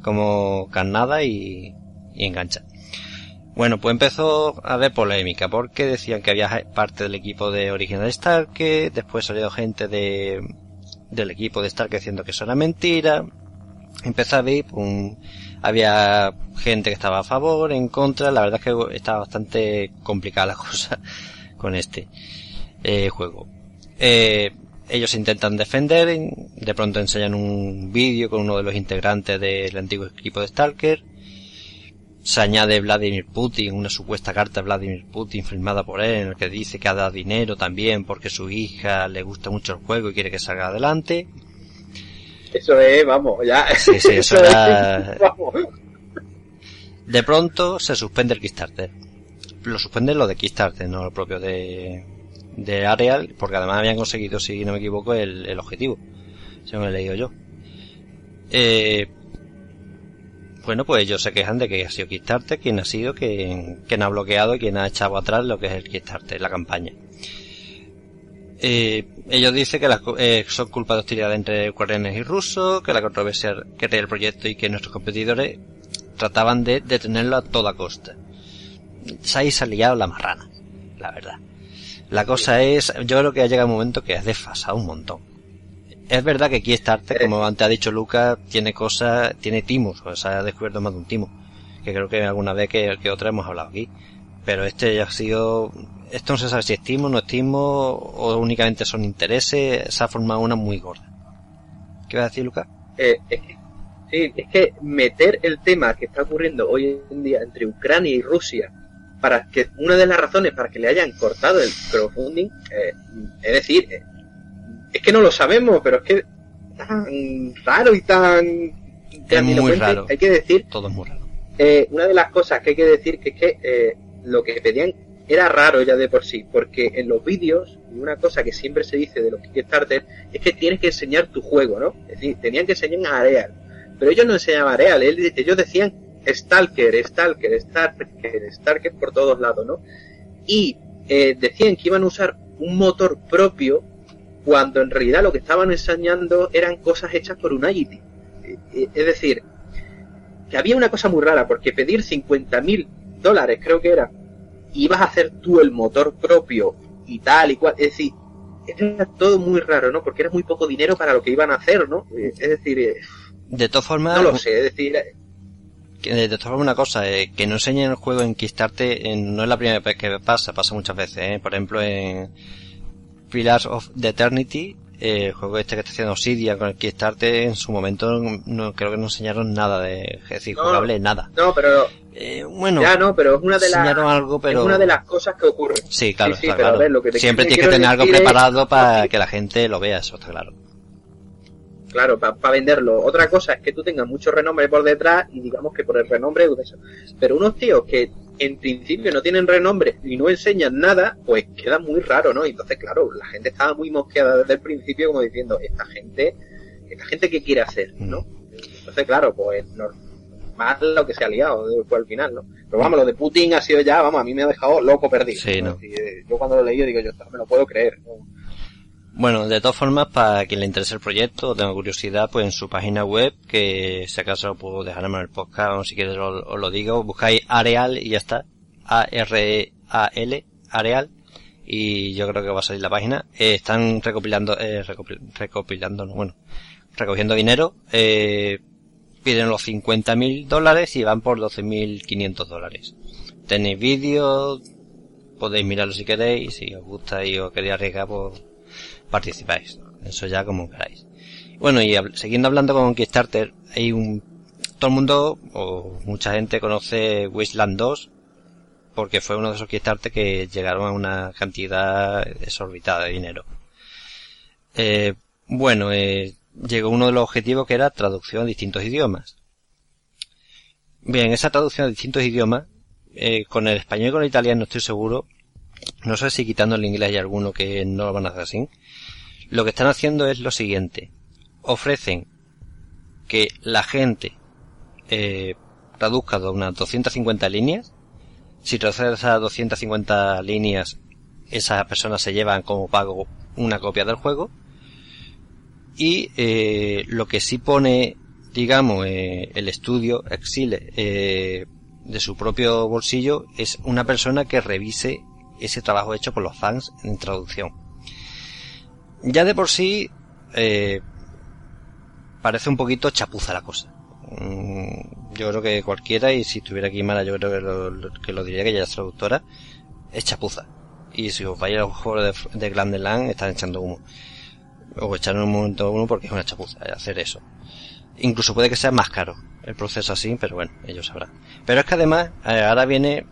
como carnada y engancha. Bueno, pues empezó a haber polémica porque decían que había parte del equipo de Original Stark, después salió gente de, del equipo de Stark diciendo que eso era mentira. Empezó a ver, había gente que estaba a favor, en contra, la verdad es que estaba bastante complicada la cosa con este eh, juego. Eh, ellos intentan defender, de pronto enseñan un vídeo con uno de los integrantes del antiguo equipo de Stalker, se añade Vladimir Putin, una supuesta carta de Vladimir Putin firmada por él, en el que dice que ha dado dinero también porque su hija le gusta mucho el juego y quiere que salga adelante. Eso es, vamos, ya. Sí, sí, eso es, era- vamos. De pronto se suspende el Kickstarter. Lo suspende lo de Kickstarter, no lo propio de, de Areal, porque además habían conseguido, si no me equivoco, el, el objetivo. Según he leído yo. Eh, bueno, pues ellos se quejan de que ha sido Kickstarter quien ha sido quien, ha bloqueado y quien ha echado atrás lo que es el Kickstarter, la campaña. Eh, ellos dicen que las, eh, son culpa de hostilidad entre ucranianos y rusos, que la controversia que el proyecto y que nuestros competidores trataban de detenerlo a toda costa. Se ha liado la marrana, la verdad. La cosa es, yo creo que ha llegado un momento que has desfasado un montón. Es verdad que Kickstarter, como antes ha dicho Lucas, tiene cosas, tiene timos, o sea, ha descubierto más de un timo. Que creo que alguna vez que, que otra hemos hablado aquí. Pero este ya ha sido, esto no se sabe si es timo, no es timo, o únicamente son intereses, se ha formado una muy gorda. ¿Qué vas a decir, Lucas? Eh, es que, sí, es que meter el tema que está ocurriendo hoy en día entre Ucrania y Rusia para que una de las razones para que le hayan cortado el crowdfunding, eh, es decir, eh, es que no lo sabemos, pero es que tan raro y tan grandilocuente, raro. Hay que decir, Todo es muy raro. eh, una de las cosas que hay que decir que es que eh, lo que pedían era raro ya de por sí, porque en los vídeos, una cosa que siempre se dice de los Kickstarter, es que tienes que enseñar tu juego, ¿no? Es decir, tenían que enseñar a Areal. Pero ellos no enseñaban Areal, él- ellos decían Stalker, Stalker, Stalker, Stalker por todos lados, ¿no? Y eh, decían que iban a usar un motor propio cuando en realidad lo que estaban enseñando eran cosas hechas por Unity. Eh, eh, Es decir, que había una cosa muy rara, porque pedir 50 mil dólares, creo que era, y ibas a hacer tú el motor propio y tal y cual, es decir, era todo muy raro, ¿no? Porque era muy poco dinero para lo que iban a hacer, ¿no? Eh, Es decir, De todas formas, no lo sé, es decir, que de todas formas una cosa, eh, que no enseñen el juego en Kickstarter eh, no es la primera vez que pasa, pasa muchas veces, eh. Por ejemplo, en Pillars of the Eternity, eh, el juego este que está haciendo Obsidian con el Kickstarter, en su momento no, creo que no enseñaron nada de, es decir, No. jugable, nada. no, pero Eh, bueno, ya no, pero es una de las algo, pero... es una de las cosas que ocurren. Sí, claro, Sí, sí, está claro. ver, lo que te Siempre tienes que tener algo es- preparado para que la gente lo vea, eso está claro. Claro, para venderlo. Otra cosa es que tú tengas mucho renombre por detrás y digamos que por el renombre eso. Pero unos tíos que en principio no tienen renombre y no enseñan nada, pues queda muy raro, ¿no? Entonces, claro, la gente estaba muy mosqueada desde el principio como diciendo, esta gente, esta gente qué quiere hacer, ¿no? Entonces, claro, pues normal lo que se ha liado después al final, ¿no? Pero vamos, lo de Putin ha sido ya, vamos, a mí me ha dejado loco perdido. Sí, ¿no? Eh, yo cuando lo leí digo, yo no me lo puedo creer. ¿no? Bueno, de todas formas, para quien le interese el proyecto o tenga curiosidad, pues en su página web, que si acaso lo puedo dejar en el podcast, o si quieres os, lo digo, buscáis Areal y ya está. A-R-E-A-L, Areal. Y yo creo que va a salir la página. Eh, están recopilando, eh, recopil- recopilando, no, bueno, recogiendo dinero. Eh, piden los 50.000 dólares y van por 12.500 dólares. Tenéis vídeos, podéis mirarlo si queréis, si os gusta y os queréis arriesgar, pues participáis. Eso ya como queráis. Bueno, y hab- siguiendo hablando con Kickstarter, hay un... Todo el mundo, o mucha gente conoce Wasteland 2, porque fue uno de esos Kickstarter que llegaron a una cantidad exorbitada de dinero. Eh, bueno, eh, llegó uno de los objetivos que era traducción a distintos idiomas. Bien, esa traducción a distintos idiomas, eh, con el español y con el italiano estoy seguro, no sé si quitando el inglés hay alguno que no lo van a hacer así. Lo que están haciendo es lo siguiente. Ofrecen que la gente eh, traduzca unas 250 líneas. Si traduce esas 250 líneas, esas personas se llevan como pago una copia del juego. Y eh, lo que sí pone, digamos, eh, el estudio Exile de su propio bolsillo es una persona que revise ese trabajo hecho por los fans en traducción. Ya de por sí eh, parece un poquito chapuza la cosa. Mm, Yo creo que cualquiera, y si estuviera aquí Mara, yo creo que lo, que lo diría que ella es traductora, es chapuza. Y si os vais a los juegos de, de Glandeland, están echando humo. O echaron un momento humo porque es una chapuza hacer eso. Incluso puede que sea más caro el proceso así, pero bueno, ellos sabrán. Pero es que además, eh, ahora viene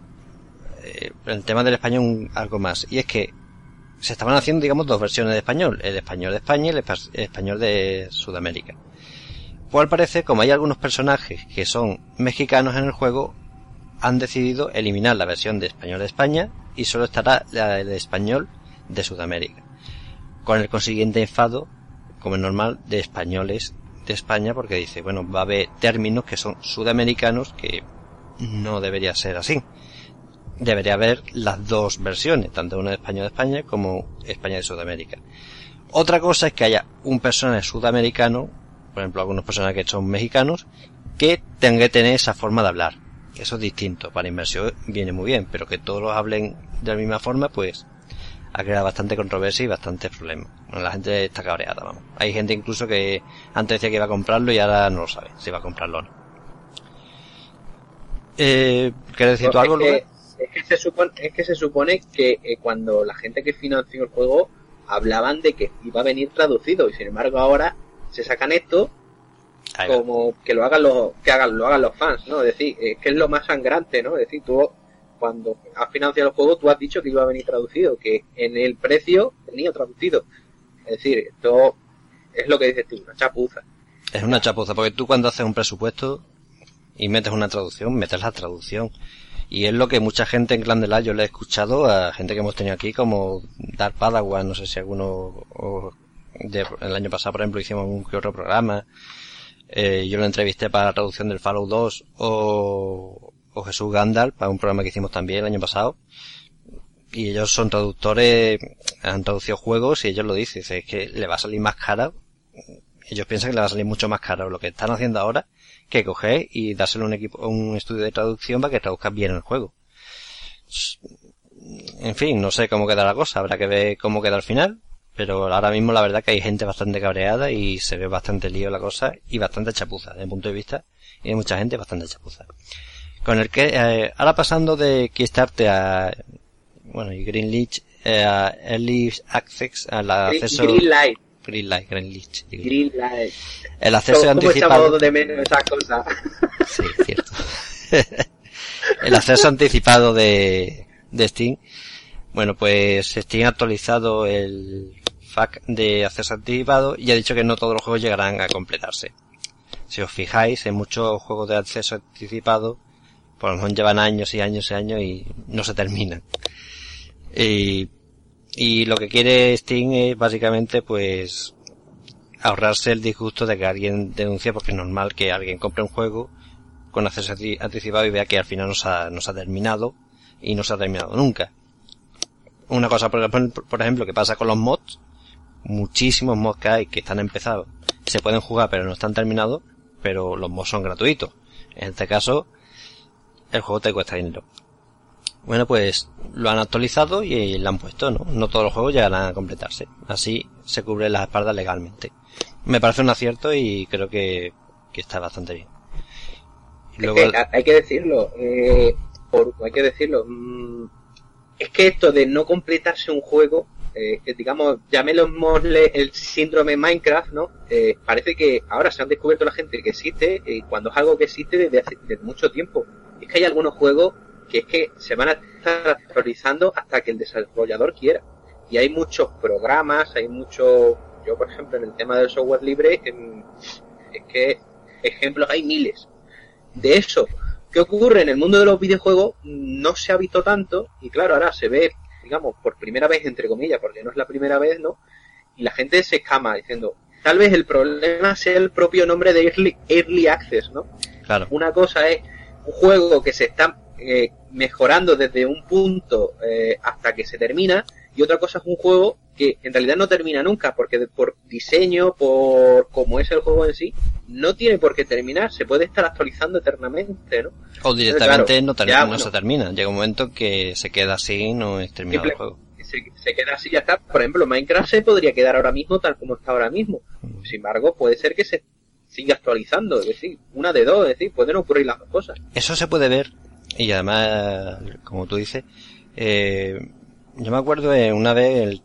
eh, el tema del español algo más. Y es que se estaban haciendo, digamos, dos versiones de español. El español de España y el espa- el español de Sudamérica. Pues al parecer, como hay algunos personajes que son mexicanos en el juego, han decidido eliminar la versión de español de España y solo estará la español de Sudamérica. Con el consiguiente enfado, como es normal, de españoles de España porque dice, bueno, va a haber términos que son sudamericanos que no debería ser así. Debería haber las dos versiones, tanto una de español de España como España de Sudamérica. Otra cosa es que haya un personaje sudamericano, por ejemplo, algunos personajes que son mexicanos, que tenga que tener esa forma de hablar. Eso es distinto. Para inversión viene muy bien, pero que todos los hablen de la misma forma, pues ha creado bastante controversia y bastantes problemas. Bueno, la gente está cabreada, vamos. Hay gente incluso que antes decía que iba a comprarlo y ahora no lo sabe si va a comprarlo o no. Eh, ¿Quieres decir tú algo, Luis? Es que se supone, es que se supone que eh, cuando la gente que financió el juego hablaban de que iba a venir traducido y sin embargo ahora se sacan esto como que lo hagan los que hagan lo hagan los fans no es decir es que es lo más sangrante no es decir tú cuando has financiado el juego tú has dicho que iba a venir traducido que en el precio venía traducido. Es decir esto es lo que dices tú una chapuza. Es una chapuza, porque tú cuando haces un presupuesto y metes una traducción, metes la traducción. Y es lo que mucha gente en Glandela yo le he escuchado a gente que hemos tenido aquí, como Dark Padawan, no sé si alguno, de- el año pasado, por ejemplo, hicimos un que otro programa. Eh, yo lo entrevisté para la traducción del Fallout 2, o, o Jesús Gandalf, para un programa que hicimos también el año pasado. Y ellos son traductores, han traducido juegos y ellos lo dicen, dice, es que le va a salir más cara ellos piensan que le va a salir mucho más caro lo que están haciendo ahora que coger y dárselo a un equipo, a un estudio de traducción para que traduzca bien el juego. En fin, no sé cómo queda la cosa, habrá que ver cómo queda al final, pero ahora mismo la verdad que hay gente bastante cabreada y se ve bastante lío la cosa y bastante chapuza desde mi punto de vista y hay mucha gente bastante chapuza. Con el que, eh, ahora pasando de Kickstarter a, bueno, y Greenlich, eh, a Early Access, al acceso, Green Light. Green el acceso ¿Cómo, cómo anticipado. de menos esas cosas Sí, cierto. el acceso anticipado de, de Steam. Bueno, pues Steam ha actualizado el FAQ de acceso anticipado y ha dicho que no todos los juegos llegarán a completarse. Si os fijáis, en muchos juegos de acceso anticipado, por lo menos llevan años y años y años y no se terminan. Y, y lo que quiere Steam es básicamente pues ahorrarse el disgusto de que alguien denuncie porque es normal que alguien compre un juego con acceso anti- anticipado y vea que al final no se ha, ha terminado y no se ha terminado nunca. Una cosa, por ejemplo, que pasa con los mods, muchísimos mods que hay que están empezados, se pueden jugar pero no están terminados, pero los mods son gratuitos. En este caso, el juego te cuesta dinero. Bueno, pues lo han actualizado y lo han puesto, ¿no? No todos los juegos llegarán a completarse. Así se cubre las espaldas legalmente. Me parece un acierto y creo que, que está bastante bien. Luego, Es que ha- hay que decirlo, eh, por, hay que decirlo. mm, es que esto de no completarse un juego, eh, digamos, llamémosle el síndrome Minecraft, ¿no? Eh, parece que ahora se han descubierto la gente que existe, eh, cuando es algo que existe desde hace desde mucho tiempo. Es que hay algunos juegos que es que se van a estar actualizando hasta que el desarrollador quiera. Y hay muchos programas, hay muchos, yo por ejemplo en el tema del software libre, es que ejemplos hay miles de eso. ¿Qué ocurre en el mundo de los videojuegos? No se ha visto tanto y claro, ahora se ve, digamos, por primera vez, entre comillas, porque no es la primera vez, ¿no? Y la gente se escama diciendo, tal vez el problema sea el propio nombre de Early, early Access, ¿no? claro, Una cosa es un juego que se está eh, mejorando desde un punto eh, hasta que se termina y otra cosa es un juego que en realidad no termina nunca porque de- por diseño, por cómo es el juego en sí, no tiene por qué terminar, se puede estar actualizando eternamente, ¿no? o directamente claro, no, ter- ya, no se termina. Llega un momento que se queda así y no es terminado el juego. Se, se queda así ya está. Por ejemplo, Minecraft se podría quedar ahora mismo tal como está ahora mismo. Sin embargo, puede ser que se siga actualizando, es decir, una de dos, es decir, pueden ocurrir las dos cosas. Eso se puede ver y además, como tú dices, eh, yo me acuerdo una vez, el-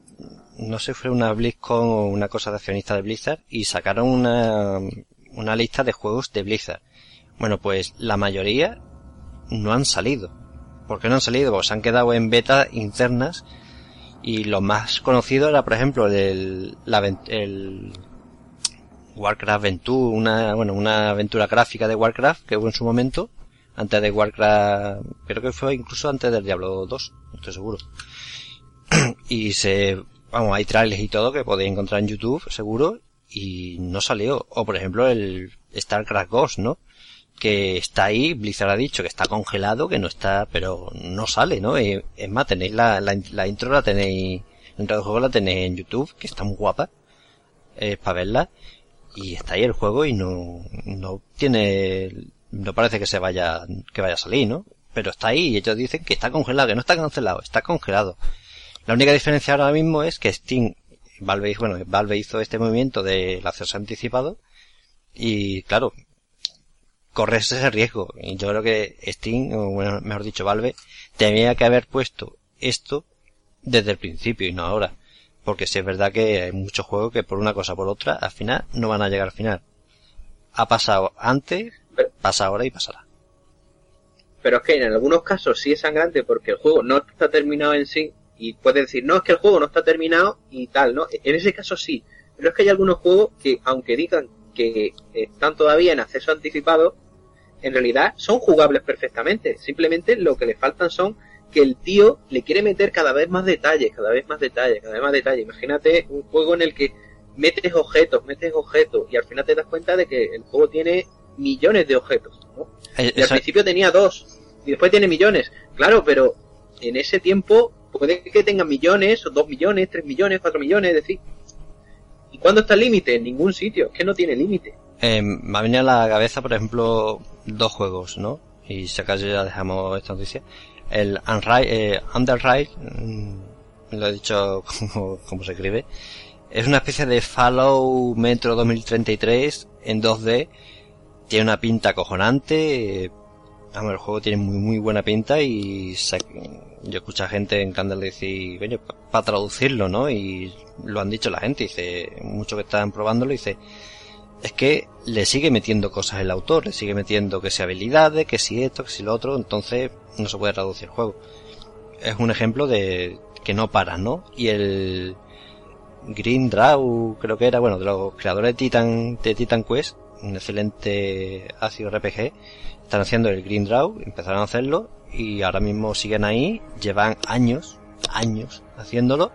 no sé, fue una BlizzCon o una cosa de accionista de Blizzard y sacaron una, una lista de juegos de Blizzard. Bueno, pues la mayoría no han salido. ¿Por qué no han salido? Porque se han quedado en beta internas y lo más conocido era, por ejemplo, el, el Warcraft Venture, una, bueno, una aventura gráfica de Warcraft que hubo en su momento, Antes de Warcraft, creo que fue incluso antes del Diablo 2, no estoy seguro. y se, vamos, hay trailers y todo que podéis encontrar en YouTube, seguro, y no salió. O por ejemplo el StarCraft Ghost, ¿no? Que está ahí, Blizzard ha dicho que está congelado, que no está, pero no sale, ¿no? Eh, es más, tenéis la, la, intro la tenéis, la intro del juego la tenéis en YouTube, que está muy guapa, eh, para verla, y está ahí el juego y no, no tiene, no parece que se vaya, que vaya a salir, ¿no? Pero está ahí y ellos dicen que está congelado, que no está cancelado, está congelado. La única diferencia ahora mismo es que Steam, Valve, bueno, Valve hizo este movimiento del acceso anticipado y claro, corres ese riesgo. Y yo creo que Steam, o bueno, mejor dicho Valve, tenía que haber puesto esto desde el principio y no ahora. Porque si es verdad que hay muchos juegos que por una cosa o por otra, al final no van a llegar al final. Ha pasado antes, pasa ahora y pasará. Pero es que en algunos casos sí es sangrante porque el juego no está terminado en sí y puede decir, no, es que el juego no está terminado y tal, ¿no? En ese caso sí. Pero es que hay algunos juegos que, aunque digan que están todavía en acceso anticipado, en realidad son jugables perfectamente. Simplemente lo que le faltan son que el tío le quiere meter cada vez más detalles, cada vez más detalles, cada vez más detalles. Imagínate un juego en el que metes objetos, metes objetos y al final te das cuenta de que el juego tiene millones de objetos, ¿no? Eh, Y al principio tenía dos y después tiene millones. Claro, pero en ese tiempo puede que tenga millones, o dos millones, tres millones, cuatro millones, es decir. ¿Y cuándo está el límite? En ningún sitio, es que no tiene límite. Eh, me ha venido a la cabeza, por ejemplo, dos juegos, ¿no? Y si acaso ya dejamos esta noticia. El Unri eh, Underride, mm, lo he dicho como, como se escribe, es una especie de Fallout Metro 2033 en 2D. Tiene una pinta acojonante. el juego tiene muy, muy buena pinta y yo escucho a gente en Candle decir, para traducirlo, ¿no? Y lo han dicho la gente, dice, muchos que están probándolo, dice, es que le sigue metiendo cosas el autor, le sigue metiendo que si habilidades, que si esto, que si lo otro, entonces no se puede traducir el juego. Es un ejemplo de que no para, ¿no? Y el Green Draw, creo que era, bueno, de los creadores de Titan, de Titan Quest, un excelente ácido RPG, están haciendo el Green Draw, empezaron a hacerlo y ahora mismo siguen ahí, llevan años, años haciéndolo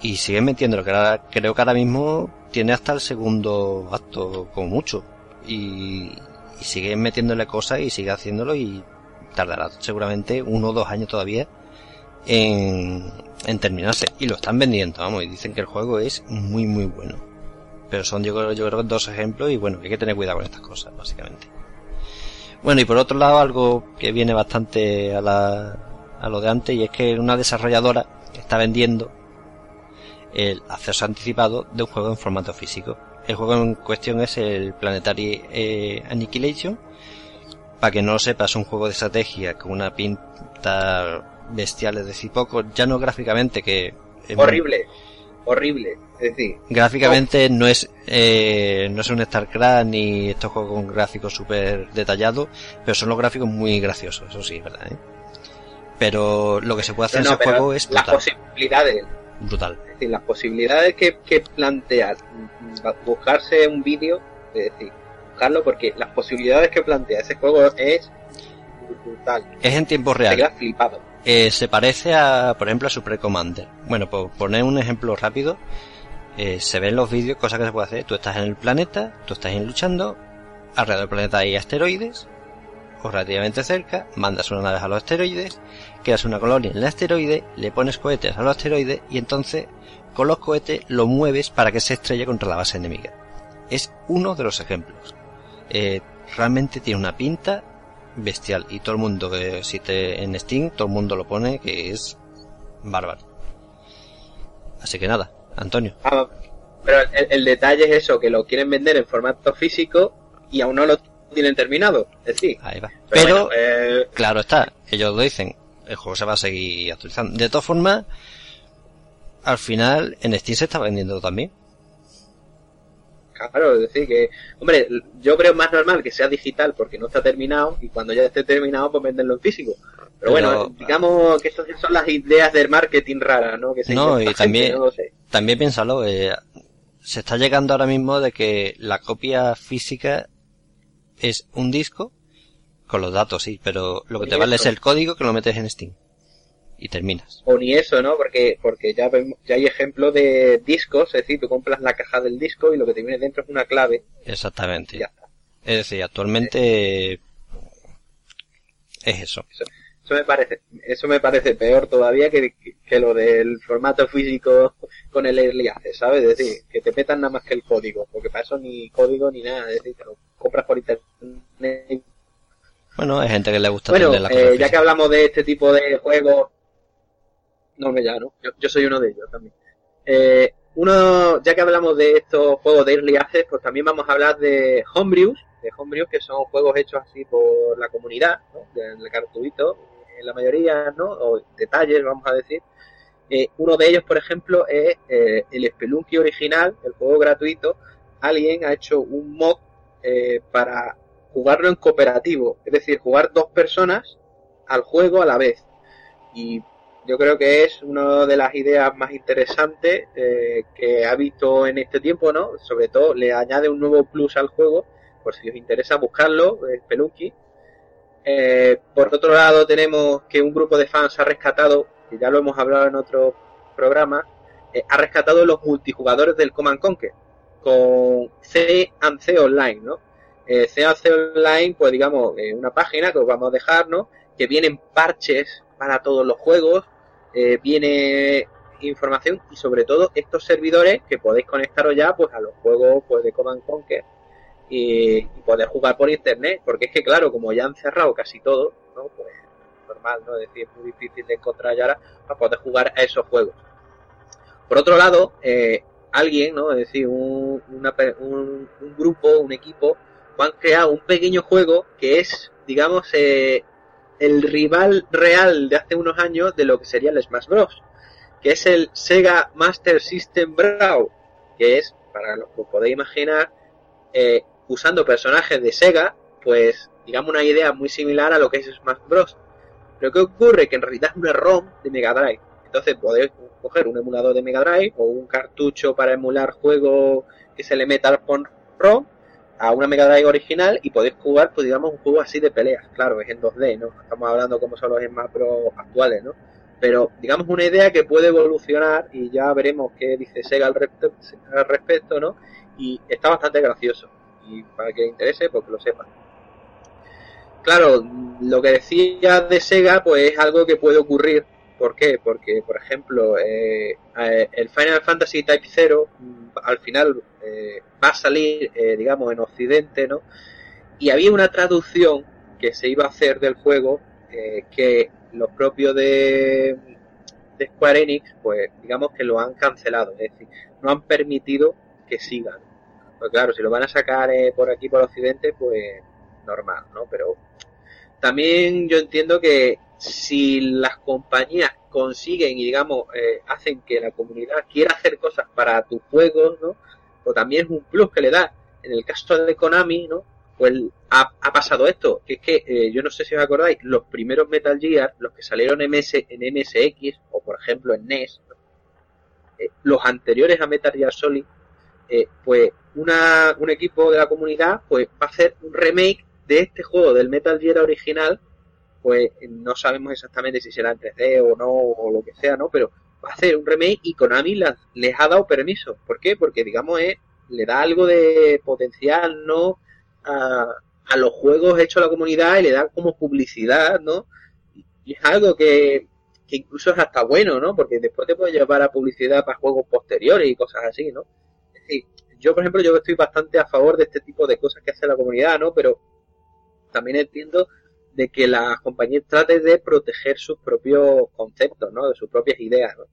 y siguen metiéndolo, que ahora, creo que ahora mismo tiene hasta el segundo acto como mucho y, y siguen metiéndole cosas y sigue haciéndolo y tardará seguramente uno o dos años todavía en, en terminarse y lo están vendiendo, vamos, y dicen que el juego es muy muy bueno. Pero son yo, yo creo dos ejemplos y bueno, hay que tener cuidado con estas cosas, básicamente. Bueno, y por otro lado, algo que viene bastante a, la, a lo de antes, y es que una desarrolladora está vendiendo el acceso anticipado de un juego en formato físico. El juego en cuestión es el Planetary eh, Annihilation. Para que no lo sepa, es un juego de estrategia con una pinta bestial, es decir, poco, ya no gráficamente, que... muy- Horrible. Es decir, Gráficamente no es eh, no es un StarCraft ni estos juegos con gráficos súper detallados, pero son los gráficos muy graciosos, eso sí, es verdad. ¿eh? Pero lo que se puede hacer no, en ese juego es las brutal. posibilidades, brutal. es decir, las posibilidades que, que plantea mm, buscarse un vídeo, es decir, buscarlo porque las posibilidades que plantea ese juego es brutal. Es en tiempo Te real. quedas flipado. Eh, se parece a, por ejemplo, a Super Commander. Bueno, por poner un ejemplo rápido, eh, se ven los vídeos, cosas que se puede hacer. Tú estás en el planeta, tú estás luchando, alrededor del planeta hay asteroides, o relativamente cerca, mandas una nave a los asteroides, creas una colonia en el asteroide, le pones cohetes a los asteroides y entonces con los cohetes lo mueves para que se estrelle contra la base enemiga. Es uno de los ejemplos. Eh, realmente tiene una pinta bestial y todo el mundo que existe en Steam, todo el mundo lo pone que es bárbaro. Así que nada, Antonio. Ah, pero el, el detalle es eso, que lo quieren vender en formato físico y aún no lo tienen terminado. Es decir, Ahí va. pero, Pero, bueno, eh, claro está, ellos lo dicen, el juego se va a seguir actualizando. De todas formas, al final en Steam se está vendiendo también. Claro, es decir que, hombre, yo creo más normal que sea digital porque no está terminado y cuando ya esté terminado pues venderlo en físico. Pero, Pero- bueno, digamos que estas son las ideas del marketing raras, ¿no? Que se No, y gente, también- no sé. También piénsalo, eh, se está llegando ahora mismo de que la copia física es un disco Con los datos, sí, pero lo que te vale es el código que lo metes en Steam. Y terminas. O ni eso, ¿no? Porque, porque ya vemos, ya hay ejemplos de discos, es decir, tú compras la caja del disco y lo que te viene dentro es una clave Exactamente. ya está. Es decir, actualmente es eso. Eso me parece, eso me parece peor todavía que, que lo del formato físico con el early access, ¿sabes? Es decir, que te metan nada más que el código, porque para eso ni código ni nada, es decir, te lo compras por internet. Bueno, hay gente que le gusta Bueno, tener la eh, ya que hablamos de este tipo de juegos, no me ya, ¿no? Yo, yo soy uno de ellos también. Eh, uno, ya que hablamos de estos juegos de early access, pues también vamos a hablar de homebrews, de homebrews que son juegos hechos así por la comunidad, ¿no? De, de gratuito, en la mayoría, ¿no? O detalles, vamos a decir. Eh, uno de ellos, por ejemplo, es eh, el Spelunky original, el juego gratuito. Alguien ha hecho un mod para jugarlo en cooperativo, es decir, jugar dos personas al juego a la vez. Y yo creo que es una de las ideas más interesantes eh, que ha visto en este tiempo, ¿no? Sobre todo le añade un nuevo plus al juego, por si os interesa buscarlo, es Spelunky. Eh, por otro lado, tenemos que un grupo de fans ha rescatado, que ya lo hemos hablado en otro programa, eh, ha rescatado los multijugadores del Command Conquer con C and Online, ¿no? Eh, C and Online, pues digamos, una página que os vamos a dejar, ¿no? Que vienen parches para todos los juegos, eh, viene información y sobre todo estos servidores que podéis conectaros ya pues a los juegos pues de Command Conquer y, poder jugar por internet, porque es que claro, como ya han cerrado casi todo, ¿no? Pues normal, ¿no? Es decir, es muy difícil de encontrar ya para poder jugar a esos juegos. Por otro lado, eh, alguien, ¿no? Es decir, un, una un, un grupo, un equipo, han creado un pequeño juego que es, digamos, eh, el rival real de hace unos años de lo que sería el Smash Bros. Que es el Sega Master System Brawl, que es, para lo que os podéis imaginar, eh, usando personajes de Sega, pues digamos una idea muy similar a lo que es Smash Bros. Pero ¿qué ocurre? Que en realidad es una ROM de Mega Drive. Entonces podéis coger un emulador de Mega Drive o un cartucho para emular juegos que se le meta por ROM a una Mega Drive original y podéis jugar, pues digamos, un juego así de peleas. Claro, es en 2D, ¿no? Estamos hablando como son los Smash Bros actuales, ¿no? Pero digamos una idea que puede evolucionar y ya veremos qué dice Sega al, al respecto, ¿no? Y está bastante gracioso. Y para que le interese, pues que lo sepa. Claro, lo que decía de Sega, pues es algo que puede ocurrir. ¿Por qué? Porque, por ejemplo, eh, eh, el Final Fantasy Type 0 mm, al final eh, va a salir, eh, digamos, en Occidente, ¿no? Y había una traducción que se iba a hacer del juego que los propios de, de Square Enix, pues digamos que lo han cancelado, es decir, no han permitido que sigan. Pues claro, si lo van a sacar por aquí, por Occidente, pues normal, ¿no? Pero también yo entiendo que si las compañías consiguen y digamos eh, hacen que la comunidad quiera hacer cosas para tus juegos, ¿no? Pues también es un plus que le da. En el caso de Konami, ¿no? Pues ha, ha pasado esto, que es que eh, yo no sé si os acordáis, los primeros Metal Gear, los que salieron en, MS, en MSX o por ejemplo en NES, eh, los anteriores a Metal Gear Solid, eh, pues una, un equipo de la comunidad pues va a hacer un remake de este juego del Metal Gear original, pues no sabemos exactamente si será en 3D o no, o lo que sea, ¿no? Pero va a hacer un remake y Konami las- les ha dado permiso. ¿Por qué? Porque, digamos, es, le da algo de potencial, ¿no? A, a los juegos hechos a la comunidad y le da como publicidad, ¿no? Y es algo que, que incluso es hasta bueno, ¿no? Porque después te puede llevar a publicidad para juegos posteriores y cosas así, ¿no? Es decir, yo, por ejemplo, yo estoy bastante a favor de este tipo de cosas que hace la comunidad, ¿no? Pero también entiendo de que las compañías traten de proteger sus propios conceptos, ¿no? De sus propias ideas, ¿no?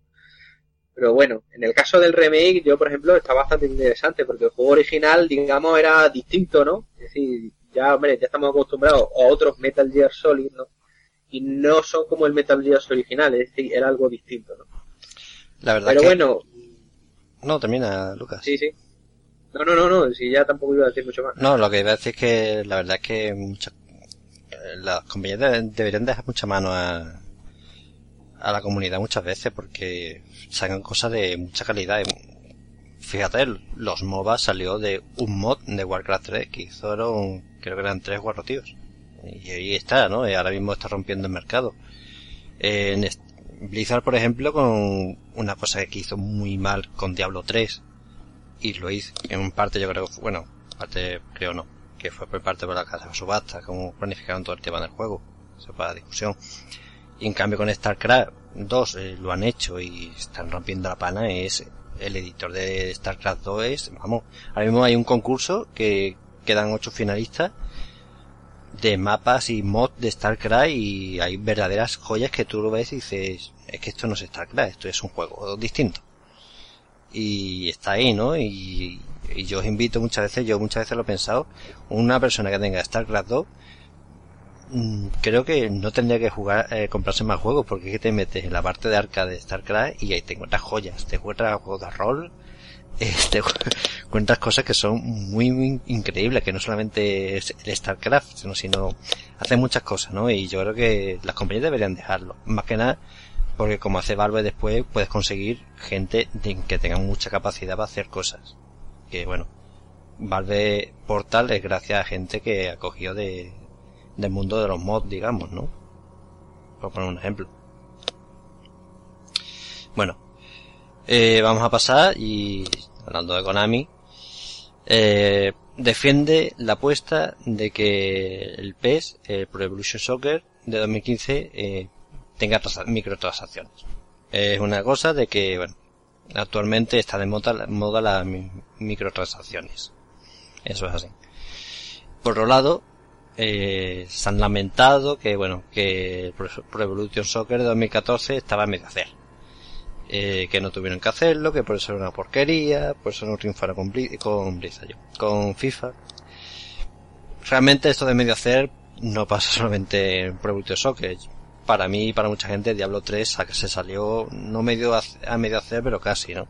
Pero bueno, en el caso del remake, yo por ejemplo, está bastante interesante porque el juego original, digamos, era distinto, ¿no? Es decir, ya, hombre, ya estamos acostumbrados a otros Metal Gear Solid, ¿no? Y no son como el Metal Gear original, es decir, era algo distinto, ¿no? La verdad Pero que... bueno, No, termina, Lucas. sí, sí. No, no, no, no, si ya tampoco iba a decir mucho más. No, lo que iba a decir es que la verdad es que muchas- las compañías de- deberían dejar mucha mano a, a la comunidad muchas veces porque sacan cosas de mucha calidad. Fíjate, los MOBA salió de un mod de Warcraft 3 que hizo, creo que eran tres guarrotíos. y ahí está, ¿no? Y ahora mismo está rompiendo el mercado. Eh, en Blizzard, por ejemplo, con una cosa que hizo muy mal con Diablo 3, y lo hizo, en parte yo creo, bueno, parte creo no, que fue por parte de la casa de subasta, como planificaron todo el tema del juego, eso para discusión. Y en cambio con StarCraft 2 eh, lo han hecho y están rompiendo la pana, es el editor de StarCraft 2 es, vamos, ahora mismo hay un concurso que quedan ocho finalistas de mapas y mods de StarCraft y hay verdaderas joyas que tú lo ves y dices, es que esto no es StarCraft, esto es un juego distinto. Y está ahí, ¿no? Y, yo os invito muchas veces, yo muchas veces lo he pensado, una persona que tenga StarCraft 2, mm, creo que no tendría que jugar, eh, comprarse más juegos, porque es que te metes en la parte de arcade de StarCraft y ahí te encuentras joyas, te encuentras juegos de rol, eh, te encuentras cosas que son muy, muy increíbles, que no solamente es el StarCraft, sino, sino hacen muchas cosas, ¿no? Y yo creo que las compañías deberían dejarlo. Más que nada, porque como hace Valve después, puedes conseguir gente que tenga mucha capacidad para hacer cosas. Que bueno, Valve Portal es gracias a gente que ha cogido de, del mundo de los mods, digamos, ¿no? Por poner un ejemplo. Bueno, eh, vamos a pasar y hablando de Konami, eh, defiende la apuesta de que el PES, el Pro Evolution Soccer de 2015, eh, tenga microtransacciones. Es una cosa de que, bueno, actualmente está de moda, moda las mi- microtransacciones. Eso es así. Por otro lado, eh, se han lamentado que, bueno, que Pro Evolution Soccer de 2014 estaba a medio hacer eh, que no tuvieron que hacerlo, que por eso era una porquería, por eso no triunfaron con, Bli- con con FIFA. Realmente esto de medio hacer no pasa solamente en Pro Evolution Soccer. Para mí y para mucha gente Diablo 3 sa- se salió no medio a, medio hacer, pero casi, ¿no?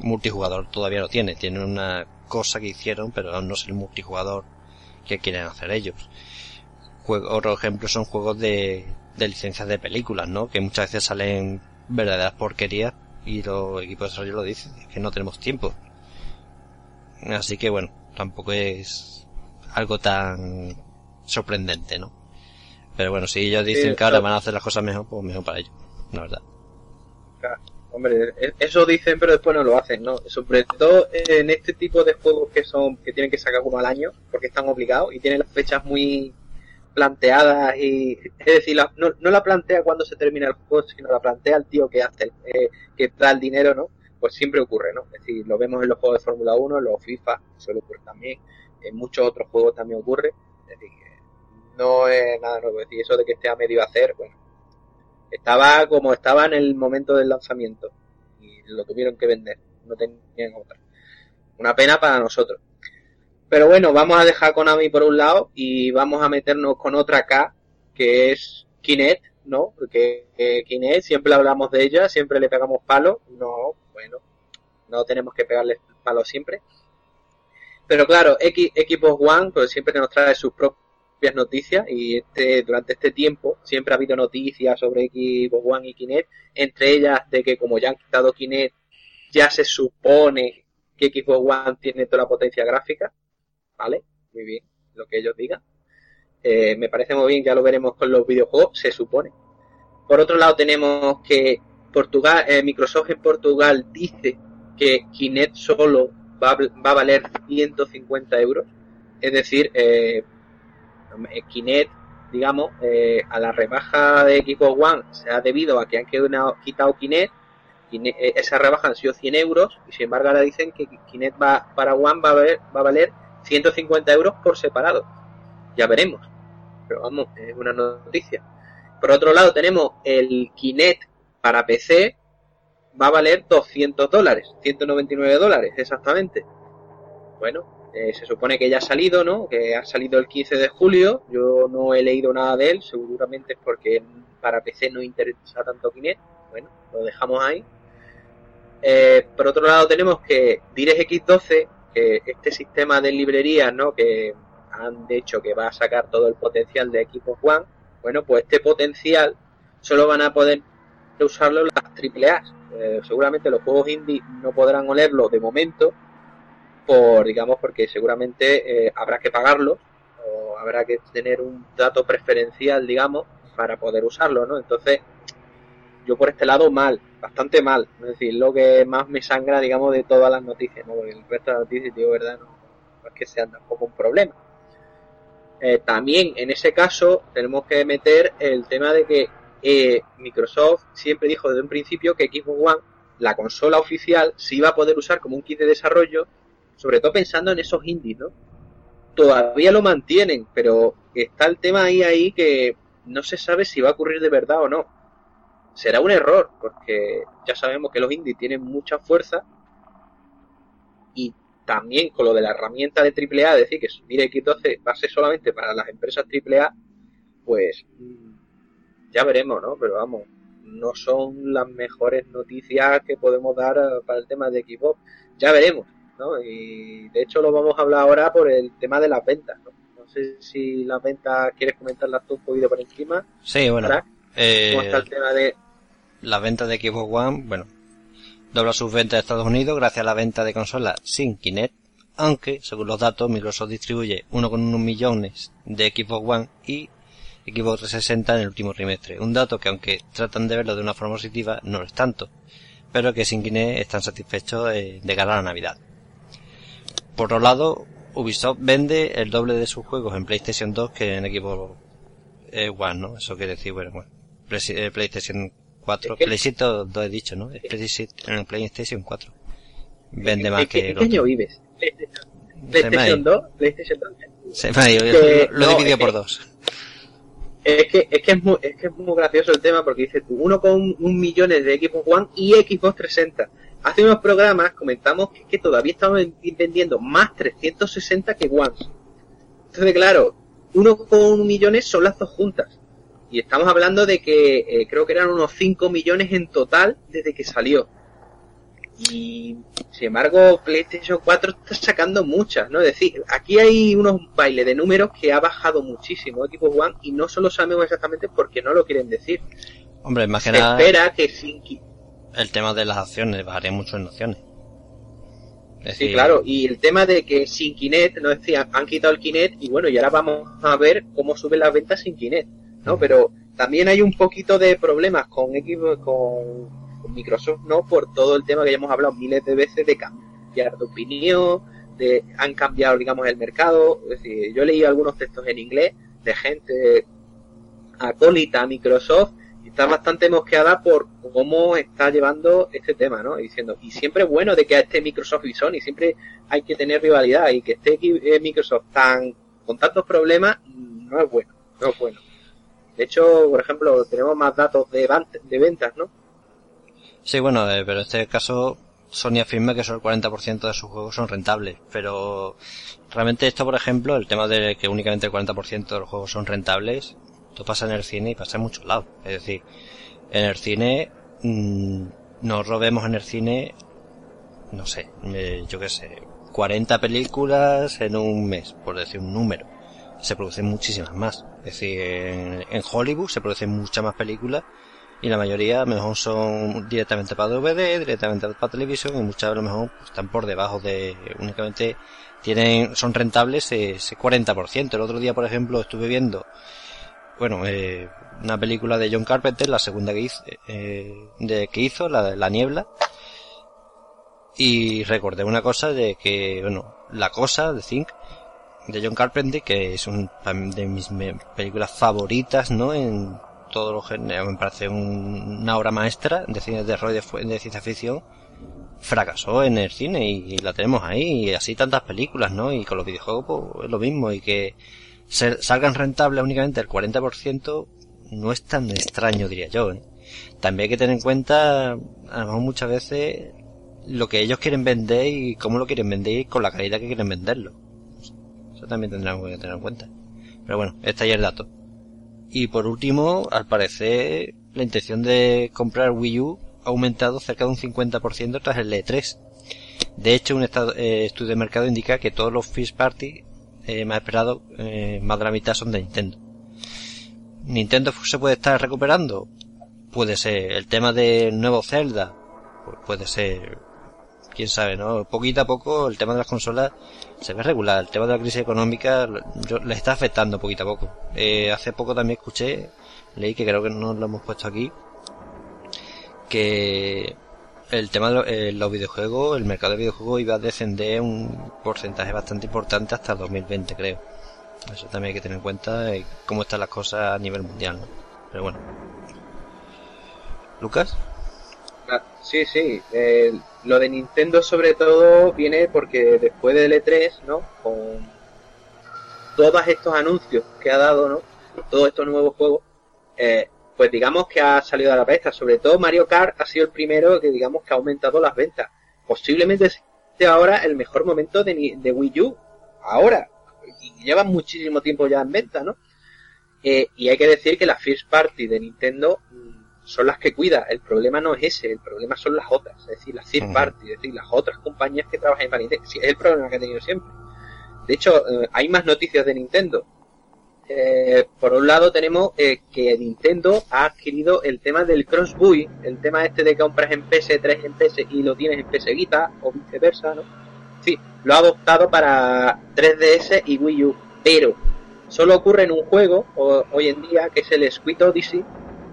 Multijugador todavía no tiene, tiene una cosa que hicieron, pero no es el multijugador que quieren hacer ellos. Otro ejemplo son juegos de, de licencias de películas, ¿no? Que muchas veces salen verdaderas porquerías y los equipos de desarrollo lo dicen, que no tenemos tiempo. Así que bueno, tampoco es algo tan sorprendente, ¿no? Pero bueno, si ellos dicen Sí, que ahora van a hacer las cosas mejor, pues mejor para ellos, la verdad. Claro, Hombre, e- eso dicen, pero después no lo hacen, ¿no? Sobre todo en este tipo de juegos que son que tienen que sacar uno al año, porque están obligados y tienen las fechas muy planteadas y es decir, la- no, no la plantea cuando se termina el juego, sino la plantea el tío que hace, el- eh, que da el dinero, ¿no? Pues siempre ocurre, ¿no? Es decir, lo vemos en los juegos de Fórmula 1, en los FIFA, suele ocurrir también, en muchos otros juegos también ocurre, es decir, que no es nada nuevo, decir, eso de que esté a medio hacer, bueno, estaba como estaba en el momento del lanzamiento y lo tuvieron que vender, no tenían otra. Una pena para nosotros. Pero bueno, vamos a dejar Konami por un lado y vamos a meternos con otra K, que es Kinect, ¿no? Porque eh, Kinect, siempre hablamos de ella, siempre le pegamos palo. No, bueno, no tenemos que pegarle palo siempre. Pero claro, X, One, pues siempre nos trae sus noticias y este, durante este tiempo siempre ha habido noticias sobre Xbox One y Kinect, entre ellas de que como ya han quitado Kinect, ya se supone que Xbox One tiene toda la potencia gráfica, ¿vale? Muy bien, lo que ellos digan. Eh, me parece muy bien, ya lo veremos con los videojuegos, se supone. Por otro lado tenemos que Portugal, eh, Microsoft en Portugal dice que Kinect solo va, a- va a valer 150 euros. Es decir, eh, Kinect, digamos, eh, a la rebaja de Xbox One se ha debido a que han quitado Kinect. Kine- eh, esa rebaja han sido 100 euros y sin embargo ahora dicen que Kinect va, para One va a, valer, va a valer 150 euros por separado. Ya veremos. Pero vamos, es una noticia. Por otro lado tenemos el Kinect para PC va a valer 200 dólares, 199 dólares exactamente. Bueno, eh, se supone que ya ha salido, ¿no? Que ha salido el 15 de julio. Yo no he leído nada de él, seguramente es porque para PC no interesa tanto Kinect. Bueno, lo dejamos ahí. Eh, por otro lado tenemos que DirectX 12, que este sistema de librerías, ¿no? Que han dicho que va a sacar todo el potencial de Xbox One. Bueno, pues este potencial solo van a poder usarlo las AAA. Eh, seguramente los juegos indie no podrán olerlo de momento, por digamos porque seguramente eh, habrá que pagarlo o habrá que tener un dato preferencial, digamos, para poder usarlo, ¿no? Entonces, yo por este lado mal, bastante mal, es decir, lo que más me sangra, digamos, de todas las noticias, ¿no? Porque el resto de las noticias, digo, verdad, no, es que sean tampoco un problema. Eh, también en ese caso tenemos que meter el tema de que eh, Microsoft siempre dijo desde un principio que Xbox One, la consola oficial, se iba a poder usar como un kit de desarrollo, sobre todo pensando en esos indies, ¿no? Todavía lo mantienen, pero está el tema ahí ahí que no se sabe si va a ocurrir de verdad o no. Será un error, porque ya sabemos que los indies tienen mucha fuerza y también con lo de la herramienta de AAA, decir, que DirectX12 va a ser solamente para las empresas AAA, pues mm, ya veremos, ¿no? Pero vamos, no son las mejores noticias que podemos dar eh, para el tema de Xbox. Ya veremos, ¿no? Y de hecho lo vamos a hablar ahora por el tema de las ventas, ¿no? No sé si las ventas quieres comentarlas tú un poquito por encima. Sí, bueno. Eh, ¿Cómo está el tema de las ventas de Xbox One, bueno, dobla sus ventas en Estados Unidos gracias a la venta de consolas sin Kinect, aunque, según los datos, Microsoft distribuye 1,1 millones de Xbox One y Xbox 360 en el último trimestre. Un dato que, aunque tratan de verlo de una forma positiva, no lo es tanto, pero que sin Kinect están satisfechos eh, de cara a la Navidad. Por otro lado, Ubisoft vende el doble de sus juegos en PlayStation 2 que en Xbox eh, One, ¿no? Eso quiere decir, bueno, bueno eh, PlayStation 4, Es que- PlayStation 2 he dicho, ¿no? Es PlayStation, en PlayStation 4. Vende más ¿En qué, que en qué año vives? PlayStation, Se me ha PlayStation ido. 2, PlayStation 2. Se me ha ido, lo, he dividido por dos. Es que, es que es muy, es que es muy gracioso el tema porque dice tú, uno con un millones de Xbox One y Xbox 360. Hace unos programas comentamos que, que todavía estamos ven- vendiendo más 360 que One. Entonces, claro, uno con un millones son las dos juntas. Y estamos hablando de que eh, creo que eran unos 5 millones en total desde que salió. Y sin embargo, PlayStation 4 está sacando muchas, ¿no? Es decir, aquí hay unos bailes de números que ha bajado muchísimo Xbox One y no solo sabemos exactamente porque no lo quieren decir. Hombre, más que Se nada, espera que sin el tema de las acciones, bajaría mucho en acciones. Es Sí, decir, claro, y el tema de que sin Kinect, no decía, han quitado el Kinect y bueno, y ahora vamos a ver cómo suben las ventas sin Kinect, ¿no? Pero también hay un poquito de problemas con Xbox, con, con Microsoft, ¿no? Por todo el tema que ya hemos hablado miles de veces de cambiar de opinión, de han cambiado, digamos, el mercado. Es decir, yo leído algunos textos en inglés de gente acólita a Microsoft está bastante mosqueada por cómo está llevando este tema, ¿no? Diciendo, y siempre es bueno de que esté Microsoft y Sony, siempre hay que tener rivalidad y que esté eh, Microsoft tan con tantos problemas no es bueno, no es bueno. De hecho, por ejemplo, tenemos más datos de, de ventas, ¿no? Sí, bueno, eh, pero en este caso Sony afirma que solo el 40% de sus juegos son rentables, pero realmente esto, por ejemplo, el tema de que únicamente el 40% de los juegos son rentables, esto pasa en el cine y pasa en muchos lados. Es decir, en el cine, mm, nos robemos en el cine, no sé, eh, yo qué sé, 40 películas en un mes, por decir un número. Se producen muchísimas más. Es decir, en, en Hollywood se producen muchas más películas y la mayoría a lo mejor son directamente para DVD, directamente para televisión y muchas a lo mejor pues, están por debajo de únicamente tienen son rentables ese 40%. El otro día, por ejemplo, estuve viendo bueno, eh, una película de John Carpenter, la segunda que hizo, eh, de, que hizo la, la niebla y recordé una cosa de que, bueno, La Cosa de Think de John Carpenter, que es un, de mis películas favoritas, ¿no? En todos los géneros, me parece un- una obra maestra de cine de terror y de, de ciencia ficción. Fracasó en el cine y, la tenemos ahí, y así tantas películas, ¿no? Y con los videojuegos pues, es lo mismo, y que se- salgan rentables únicamente el 40% no es tan extraño, diría yo. ¿eh? También hay que tener en cuenta, a muchas veces, lo que ellos quieren vender y cómo lo quieren vender y con la calidad que quieren venderlo. Eso también tendremos que tener en cuenta. Pero bueno, este ahí el dato. Y por último, al parecer, la intención de comprar Wii U ha aumentado cerca de un 50% tras el E3. De hecho, un eh, estudio de mercado indica que todos los first party eh, más esperados, eh, más de la mitad son de Nintendo. ¿Nintendo se puede estar recuperando? Puede ser. El tema del nuevo Zelda, pues puede ser quién sabe, ¿no? Poquito a poco el tema de las consolas se ve regular. El tema de la crisis económica le está afectando poquito a poco. Eh, hace poco también escuché, leí que creo que no lo hemos puesto aquí, que el tema de eh, los videojuegos, el mercado de videojuegos iba a descender un porcentaje bastante importante hasta el 2020, creo. Eso también hay que tener en cuenta eh, cómo están las cosas a nivel mundial, ¿no? Pero bueno. Lucas? Ah, Sí, sí. eh, lo de Nintendo sobre todo viene porque después del E3, ¿no? Con todos estos anuncios que ha dado, ¿no? Todos estos nuevos juegos, eh, pues digamos que ha salido a la palestra. Sobre todo Mario Kart ha sido el primero que digamos que ha aumentado las ventas. Posiblemente sea ahora el mejor momento de, de Wii U. Ahora. Y llevan muchísimo tiempo ya en venta, ¿no? Eh, y hay que decir que las first party de Nintendo mm, son las que cuida. El problema no es ese, el problema son las otras, es decir, las third Ujú. party, es decir, las otras compañías que trabajan para Nintendo. Sí, es el problema que he tenido siempre. De hecho, eh, hay más noticias de Nintendo. Eh, por un lado tenemos eh, que Nintendo ha adquirido el tema del cross buy, el tema este de que compras en PS3 en PS y lo tienes en PS Vita o viceversa, ¿no? Sí, lo ha adoptado para 3DS y Wii U, pero solo ocurre en un juego hoy en día que es el Squid Odyssey,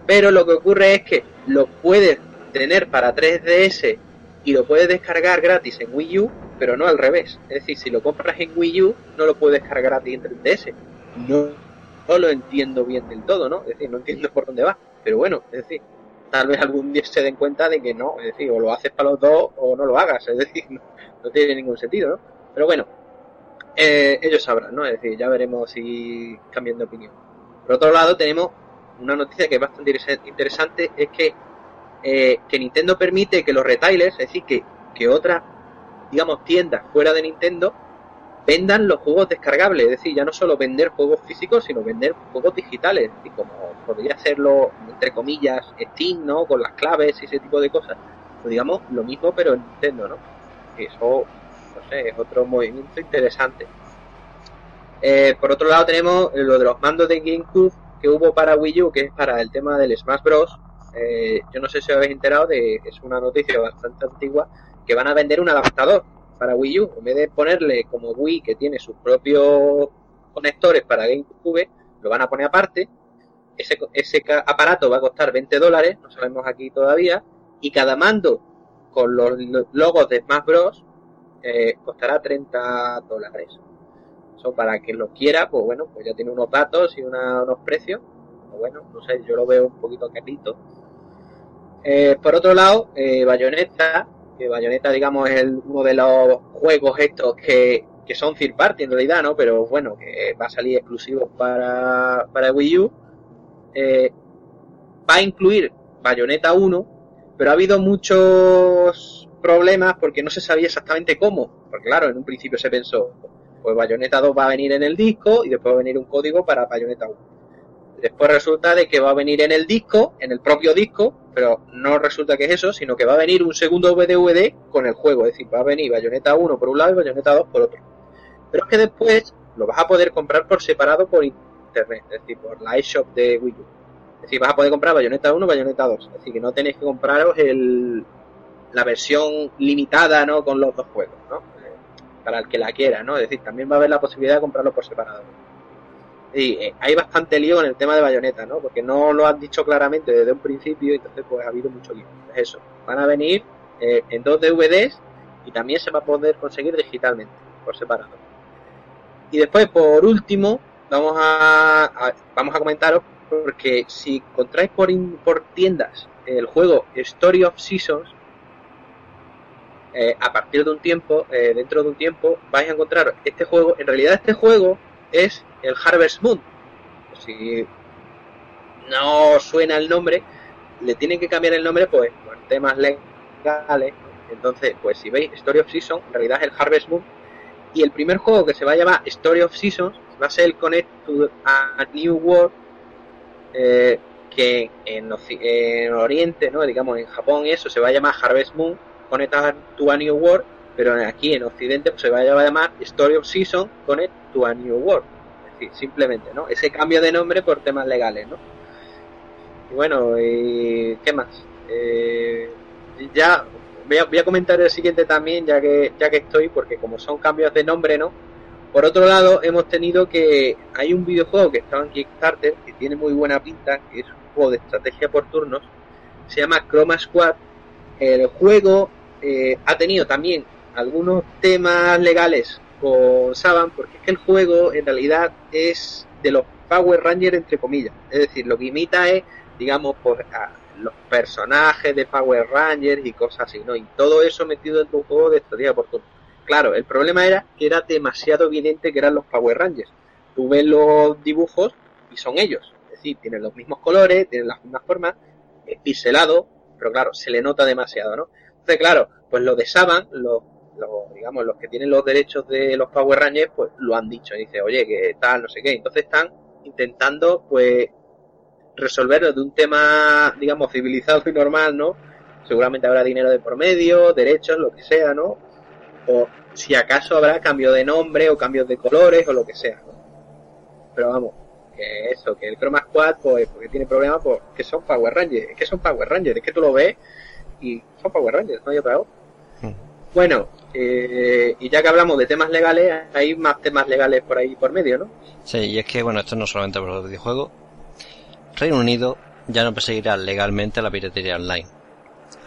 pero lo que ocurre es que lo puedes tener para 3DS y lo puedes descargar gratis en Wii U, pero no al revés. Es decir, si lo compras en Wii U, no lo puedes descargar gratis en 3DS. No, no lo entiendo bien del todo, ¿no? Es decir, no entiendo por dónde va. Pero bueno, es decir, tal vez algún día se den cuenta de que no, es decir, o lo haces para los dos o no lo hagas. Es decir, no, tiene ningún sentido, ¿no? Pero bueno, eh, ellos sabrán, ¿no? Es decir, ya veremos si cambian de opinión. Por otro lado, tenemos una noticia que es bastante interesa- interesante, es que, eh, que Nintendo permite que los retailers, es decir, que, que otras, digamos, tiendas fuera de Nintendo vendan los juegos descargables, es decir, ya no solo vender juegos físicos, sino vender juegos digitales, es decir, como podría hacerlo, entre comillas, Steam, ¿no? Con las claves y ese tipo de cosas. Pues digamos, lo mismo, pero en Nintendo, ¿no? Y eso, no sé, es otro movimiento interesante. Eh, por otro lado tenemos lo de los mandos de GameCube que hubo para Wii U, que es para el tema del Smash Bros. Eh, yo no sé si os habéis enterado de, es una noticia bastante antigua, que van a vender un adaptador para Wii U. En vez de ponerle como Wii, que tiene sus propios conectores para GameCube, lo van a poner aparte. Ese, ese aparato va a costar 20 dólares, no sabemos aquí todavía, y cada mando con los lo- logos de Smash Bros. eh, costará 30 dólares. Eso para quien lo quiera, pues bueno, pues ya tiene unos datos y una- unos precios. Pues bueno, no sé, yo lo veo un poquito carito. Eh, por otro lado, eh, Bayonetta, que Bayonetta, digamos, es el- uno de los juegos estos que, que son third party en realidad, ¿no? Pero bueno, que va a salir exclusivo para, para Wii U. Eh, va a incluir Bayonetta 1, pero ha habido muchos problemas porque no se sabía exactamente cómo. Porque claro, en un principio se pensó, pues Bayonetta 2 va a venir en el disco y después va a venir un código para Bayonetta 1. Después resulta de que va a venir en el disco, en el propio disco, pero no resulta que es eso, sino que va a venir un segundo DVD con el juego, es decir, va a venir Bayonetta 1 por un lado y Bayonetta 2 por otro. Pero es que después lo vas a poder comprar por separado por internet, es decir, por la eShop de Wii U. Es decir, vas a poder comprar Bayonetta 1 Bayonetta 2. Es decir, que no tenéis que compraros el, la versión limitada, ¿no? Con los dos juegos, ¿no? Eh, Para el que la quiera, ¿no? Es decir, también va a haber la posibilidad de comprarlo por separado. Y eh, hay bastante lío en el tema de Bayonetta, ¿no? Porque no lo han dicho claramente desde un principio entonces pues ha habido mucho lío. Es eso. Van a venir eh, en dos DVDs y también se va a poder conseguir digitalmente, por separado. Y después, por último, vamos a, vamos a comentaros porque si encontráis por, por tiendas el juego Story of Seasons, eh, a partir de un tiempo, dentro de un tiempo, vais a encontrar este juego. En realidad, este juego es el Harvest Moon. Si no suena el nombre, le tienen que cambiar el nombre pues por temas legales. Entonces, pues si veis Story of Seasons, en realidad es el Harvest Moon. Y el primer juego que se va a llamar Story of Seasons va a ser el Connect to a New World, eh, que en, en Oriente, ¿no? digamos en Japón eso, se va a llamar Harvest Moon, Connect to a New World, pero aquí en Occidente pues, se va a llamar Story of Seasons, Connect to a New World. Simplemente, ¿no? Ese cambio de nombre por temas legales, ¿no? Bueno, y ¿qué más? Eh, ya voy a, voy a comentar el siguiente también, ya que, ya que estoy, porque como son cambios de nombre, ¿no? Por otro lado, hemos tenido que hay un videojuego que estaba en Kickstarter, que tiene muy buena pinta, que es un juego de estrategia por turnos, se llama Chroma Squad. El juego eh, ha tenido también algunos temas legales con Saban, porque es que el juego en realidad es de los Power Rangers entre comillas. Es decir, lo que imita es, digamos, por a los personajes de Power Rangers y cosas así, ¿no? Y todo eso metido en un juego de estrategia por turno. Claro, el problema era que era demasiado evidente que eran los Power Rangers. Tú ves los dibujos y son ellos. Es decir, tienen los mismos colores, tienen las mismas formas, es pixelado, pero claro, se le nota demasiado, ¿no? Entonces, claro, pues lo de Saban, los, los, digamos, los que tienen los derechos de los Power Rangers, pues lo han dicho. Dice, oye, que tal, no sé qué. Entonces están intentando, pues, resolverlo de un tema, digamos, civilizado y normal, ¿no? Seguramente habrá dinero de por medio, derechos, lo que sea, ¿no? O si acaso habrá cambio de nombre o cambios de colores o lo que sea, ¿no? Pero vamos, que eso, que el Chroma Squad, pues, porque tiene problemas, pues, que son Power Rangers, es que son Power Rangers, es que tú lo ves y son Power Rangers, no hay otra cosa. Bueno, eh, y ya que hablamos de temas legales, hay más temas legales por ahí por medio, ¿no? Sí, y es que, bueno, esto no solamente por los videojuegos. Reino Unido ya no perseguirá legalmente la piratería online.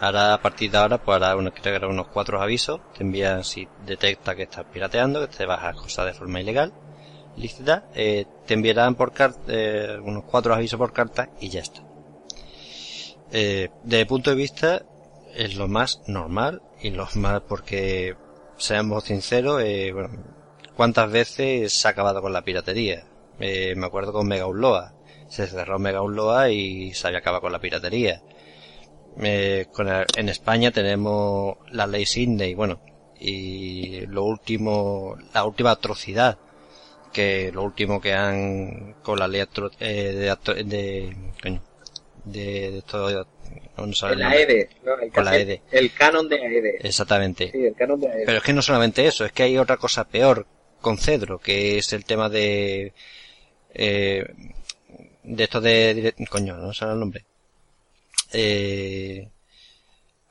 Ahora, a partir de ahora, pues hará unos, que hará unos cuatro avisos. Te envían si detecta que estás pirateando, que te bajas cosas de forma ilegal, lícita. Eh, te enviarán por carta, eh, unos cuatro avisos por carta y ya está. Eh, desde el punto de vista, es lo más normal y lo más porque, seamos sinceros, eh, bueno, ¿cuántas veces se ha acabado con la piratería? Eh, me acuerdo con Mega Upload. Se cerró Mega Upload y se había acabado con la piratería. Eh, con el- en España tenemos la ley Sydney, bueno, y lo último, la última atrocidad, que lo último que han con la ley atro- eh, de, de, de, de esto, no el Con la el canon de AEDE. Exactamente. Sí, el canon de AEDE. Pero es que no solamente eso, es que hay otra cosa peor con Cedro, que es el tema de, eh, de esto de, coño, no sé el nombre. Eh,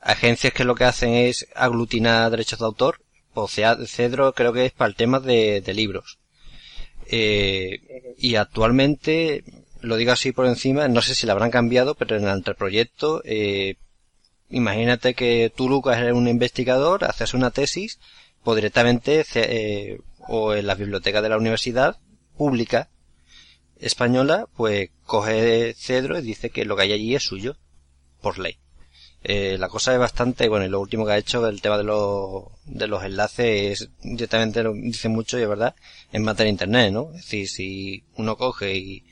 agencias que lo que hacen es aglutinar derechos de autor. O sea, Cedro creo que es para el tema de, de libros. Eh, y actualmente, lo digo así por encima, no sé si la habrán cambiado, pero en el anteproyecto, eh, imagínate que tú, Lucas, eres un investigador, haces una tesis, pues directamente, eh, o en la biblioteca de la universidad pública española, pues coge Cedro y dice que lo que hay allí es suyo, por ley. Eh, la cosa es bastante, bueno, y lo último que ha hecho, el tema de los, de los enlaces, es, directamente lo dice mucho y es verdad, en materia de internet, ¿no? Es decir, si uno coge y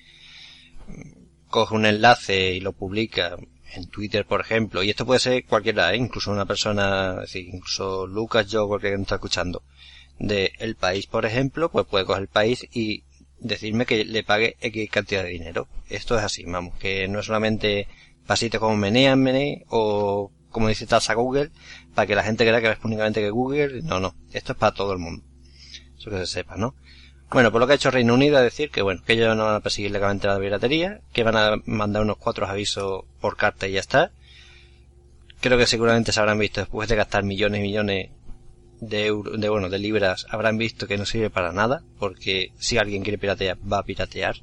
coge un enlace y lo publica en Twitter, por ejemplo, y esto puede ser cualquiera, ¿eh? incluso una persona, incluso Lucas, yo, cualquiera que está escuchando, de El País, por ejemplo, pues puede coger El País y decirme que le pague X cantidad de dinero. Esto es así, vamos, que no es solamente pasitos como menean, mené, o como dice tasa Google, para que la gente crea que es únicamente que Google, no, no, esto es para todo el mundo. Eso que se sepa, ¿no? Bueno, por lo que ha hecho Reino Unido es decir que bueno, que ellos no van a perseguir legalmente la piratería, que van a mandar unos cuatro avisos por carta y ya está. Creo que seguramente se habrán visto después de gastar millones y millones de euros, de bueno, de libras, habrán visto que no sirve para nada, porque si alguien quiere piratear, va a piratear.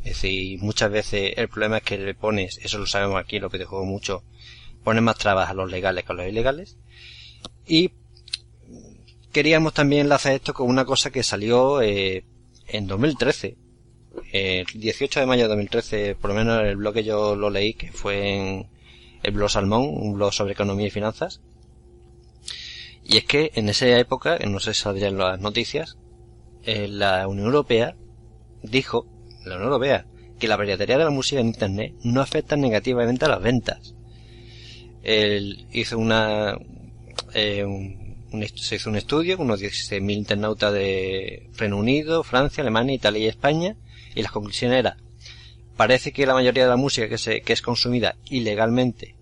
Es decir, muchas veces el problema es que le pones, eso lo sabemos aquí, lo que te juego mucho, pones más trabas a los legales que a los ilegales. Y queríamos también enlazar esto con una cosa que salió eh, en 2013. El 18 de mayo de 2013, por lo menos en el blog que yo lo leí, que fue en el blog Salmón, un blog sobre economía y finanzas. Y es que en esa época, no sé si saldrían las noticias, eh, la Unión Europea dijo, la Unión Europea, que la piratería de la música en Internet no afecta negativamente a las ventas. Él hizo una, eh, se hizo un estudio con unos 16.000 internautas de Reino Unido, Francia, Alemania, Italia y España, y las conclusiones era, parece que la mayoría de la música que, se, que es consumida ilegalmente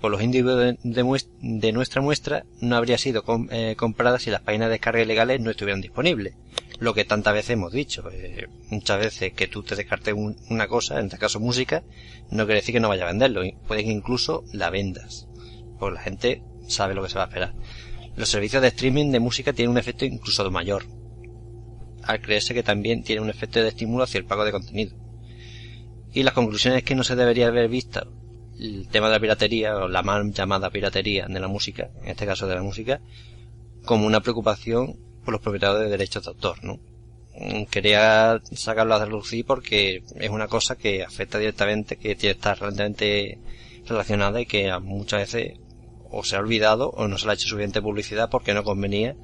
por los individuos de, nuestra muestra no habría sido com- eh, comprada si las páginas de descarga ilegales no estuvieran disponibles. Lo que tantas veces hemos dicho. eh, muchas veces que tú te descartes un- una cosa, en este caso música, no quiere decir que no vaya a venderlo. Puede que incluso la vendas. Pues la gente sabe lo que se va a esperar. Los servicios de streaming de música tienen un efecto incluso mayor, al creerse que también tiene un efecto de estímulo hacia el pago de contenido. Y las conclusiones es que no se debería haber visto el tema de la piratería, o la mal llamada piratería de la música, en este caso de la música, como una preocupación por los propietarios de derechos de autor, ¿no? Quería sacarlo a relucir porque es una cosa que afecta directamente, que estar realmente relacionada y que muchas veces o se ha olvidado o no se le ha hecho suficiente publicidad porque no convenía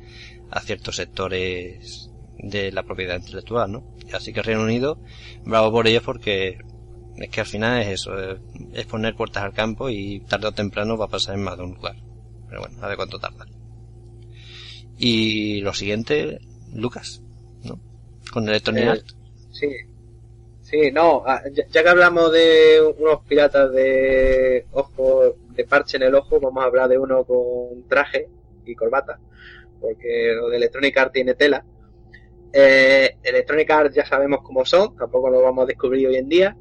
a ciertos sectores de la propiedad intelectual, ¿no? Así que Reino Unido, bravo por ellos porque es que al final es eso, es, poner puertas al campo y tarde o temprano va a pasar en más de un lugar. Pero bueno, a ver cuánto tarda. Y lo siguiente, Lucas, ¿no? Con Electronic Eh. Sí, sí, no, ah, ya, que hablamos de unos piratas de ojo, de parche en el ojo, vamos a hablar de uno con traje y corbata, porque lo de Electronic Arts tiene tela. Eh, Electronic Arts ya sabemos cómo son, tampoco lo vamos a descubrir hoy en día,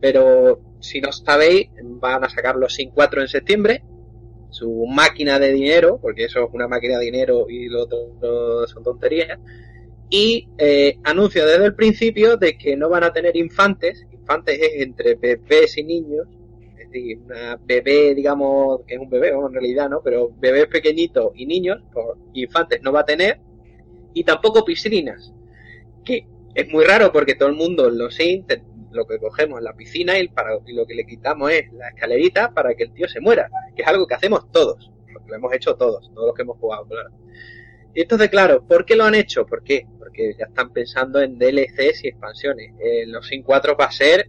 pero si no sabéis, van a sacar los Sin 4 en septiembre, su máquina de dinero, porque eso es una máquina de dinero y lo otro son tonterías, y eh, anuncia desde el principio de que no van a tener infantes, infantes es entre bebés y niños, es decir, una bebé, digamos, que es un bebé, vamos, en realidad, ¿no? Pero bebés pequeñitos y niños, pues, infantes no va a tener, y tampoco piscinas, que es muy raro porque todo el mundo en los Sims lo que cogemos es la piscina y, para, y lo que le quitamos es la escalerita para que el tío se muera, que es algo que hacemos todos, lo hemos hecho todos, todos los que hemos jugado, claro. Y entonces, claro, ¿por qué lo han hecho? ¿Por qué? Porque ya están pensando en DLCs y expansiones. Eh, los Sims 4 va a ser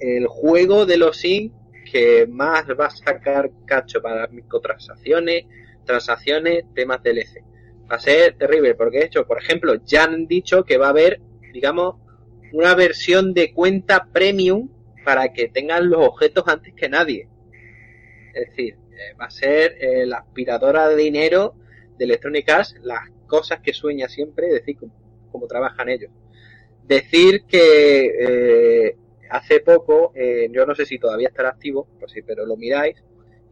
el juego de los Sims que más va a sacar cacho para microtransacciones, transacciones, temas DLC. Va a ser terrible, porque de hecho, por ejemplo, ya han dicho que va a haber, digamos, una versión de cuenta premium para que tengan los objetos antes que nadie. Es decir, eh, va a ser eh, la aspiradora de dinero de Electronic las cosas que sueña siempre, decir, cómo, trabajan ellos. Decir que eh, hace poco, eh, yo no sé si todavía estará activo, pues sí, pero lo miráis,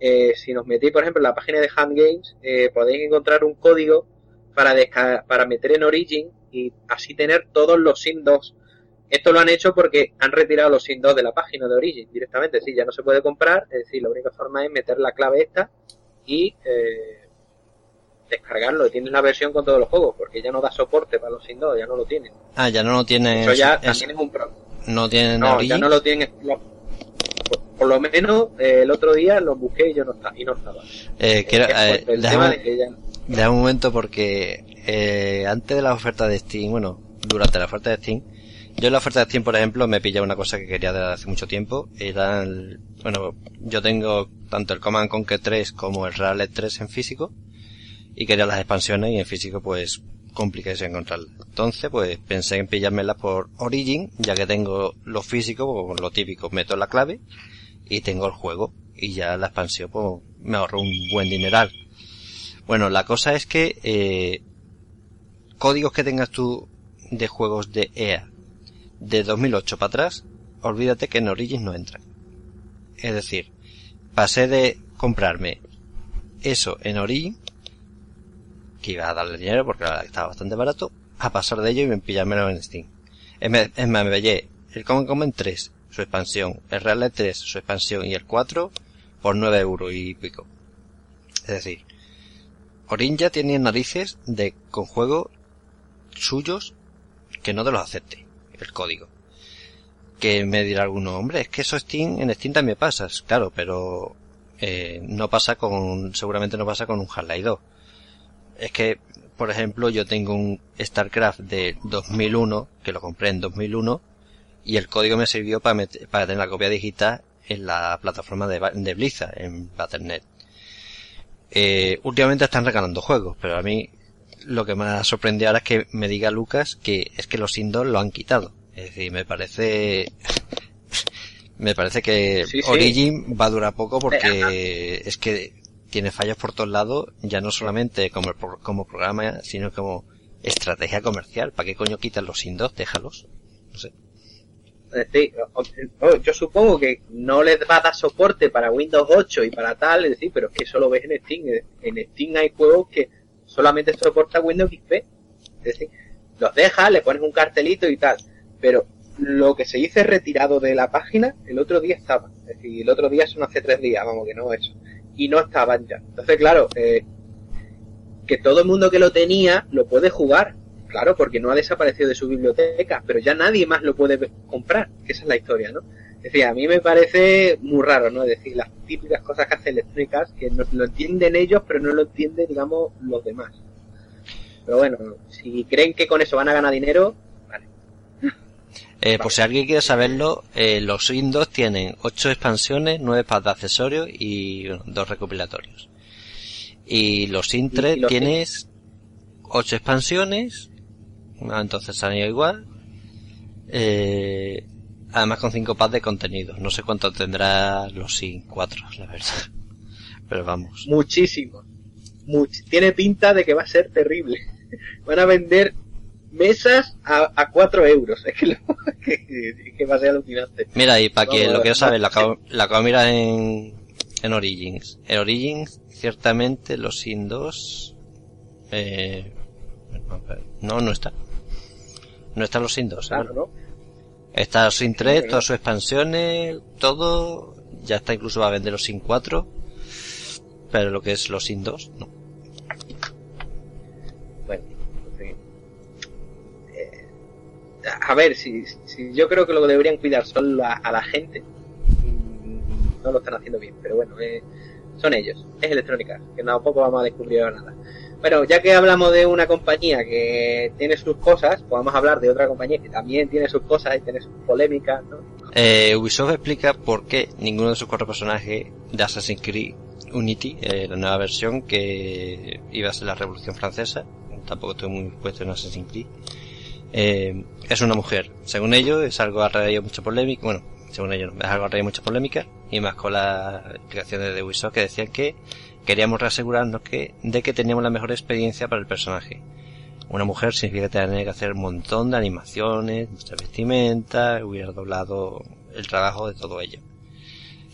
eh, si nos metéis, por ejemplo, en la página de Hand Games, podéis encontrar un código para, para meter en Origin y así tener todos los Sim 2. Esto lo han hecho porque han retirado los Sim 2 de la página de Origin directamente. Sí, ya no se puede comprar, es decir, la única forma es meter la clave esta y eh, descargarlo. Tienes la versión con todos los juegos porque ya no da soporte para los Sim 2, ya no lo tienen. Ah, ya no lo tienen. Eso ya es- también es un pro. no tienen No, ya no lo tienen. por, por lo menos eh, el otro día lo busqué y yo no estaba. Y no estaba. Eh, quiero, por eh, el déjame- tema de que ya Deja un momento porque eh, antes de la oferta de Steam, bueno, durante la oferta de Steam, yo en la oferta de Steam, por ejemplo, me pillaba una cosa que quería desde hace mucho tiempo. Era el, bueno, yo tengo tanto el Command Conquer 3 como el Rally 3 en físico y quería las expansiones y en físico pues complicáis encontrarlas. Entonces pues pensé en pillármelas por Origin, ya que tengo lo físico, pues lo típico, meto la clave y tengo el juego y ya la expansión pues me ahorro un buen dineral. Bueno, la cosa es que eh, códigos que tengas tú de juegos de EA de 2008 para atrás, olvídate que en Origin no entran. Es decir, pasé de comprarme eso en Origin, que iba a darle dinero porque estaba bastante barato, a pasar de ello y me pillármelo en Steam. Es más, me pillé el Common Common 3, su expansión, el Real 3, su expansión y el 4 por 9 euros y pico. Es decir, Origin ya tiene narices de con juegos suyos que no te los acepte el código. Que me dirá alguno, hombre, es que eso Steam, en Steam también pasa, claro, pero eh, no pasa con, seguramente no pasa con un Half-Life 2. Es que, por ejemplo, yo tengo un StarCraft de 2001, que lo compré en 2001, y el código me sirvió para, met- para tener la copia digital en la plataforma de, Blizzard, en Battle.net. Eh, últimamente están regalando juegos, pero a mí lo que me ha sorprendido ahora es que me diga Lucas que es que los indoors lo han quitado. Es decir, me parece, me parece que Sí, sí. Origin va a durar poco porque es que tiene fallos por todos lados, ya no solamente como, como programa, sino como estrategia comercial. ¿Para qué coño quitan los indoors? Déjalos. O- yo supongo que no les va a dar soporte para Windows 8 y para tal, es decir, pero es que eso lo ves en Steam. En Steam hay juegos que solamente soporta Windows XP. Es decir, los dejas, le pones un cartelito y tal. Pero lo que se dice retirado de la página, el otro día estaba. Es decir, el otro día eso no hace tres días, vamos, que no eso. Y no estaban ya. Entonces, claro, eh, que todo el mundo que lo tenía lo puede jugar. Claro, porque no ha desaparecido de su biblioteca, pero ya nadie más lo puede comprar, que esa es la historia, ¿no? Es decir, a mí me parece muy raro, ¿no? Es decir, las típicas cosas que hace electrónicas, que no, lo entienden ellos, pero no lo entienden, digamos, los demás. Pero bueno, si creen que con eso van a ganar dinero, vale. Eh, por si alguien quiere saberlo, eh, los Windows tienen 8 expansiones, 9 packs de accesorios y bueno, dos recopilatorios. Y los Sin 3 y los tienes 8 expansiones, ah, entonces han ido igual. Eh, además con 5 packs de contenido. No sé cuánto tendrá los Sin 4, la verdad. Pero vamos. Muchísimo. Much- Tiene pinta de que va a ser terrible. Van a vender mesas a, a 4 euros. Es que, lo- que, que va a ser alucinante. Mira, y para a lo ver. quiera saber, la acabo, la acabo de mirar en, en Origins. En Origins, ciertamente, los Sin 2, eh, no, no está. No están los Sin 2, Claro, ¿no? Está los Sin 3, pero- todas sus expansiones, todo, ya está incluso va a vender los Sin 4, pero lo que es los Sin 2, no. Bueno, en fin. Eh, a ver, si, si yo creo que lo que deberían cuidar son la- a la gente. mm, No lo están haciendo bien, pero bueno, eh, son ellos. Es electrónica, que tampoco vamos a descubrir nada. Bueno, ya que hablamos de una compañía que tiene sus cosas, podemos hablar de otra compañía que también tiene sus cosas y tiene sus polémicas, ¿no? Eh, Ubisoft explica por qué ninguno de sus cuatro personajes de Assassin's Creed Unity, eh, la nueva versión que iba a ser la Revolución Francesa, tampoco estoy muy puesto en Assassin's Creed, eh, es una mujer. Según ellos, es algo a raíz de mucha polémica, bueno, según ellos no, es algo a raíz de mucha polémica, y más con las explicaciones de Ubisoft que decían que queríamos reasegurarnos que, de que teníamos la mejor experiencia para el personaje. Una mujer significa tener que hacer un montón de animaciones, mucha vestimenta, hubiera doblado el trabajo de todo ello.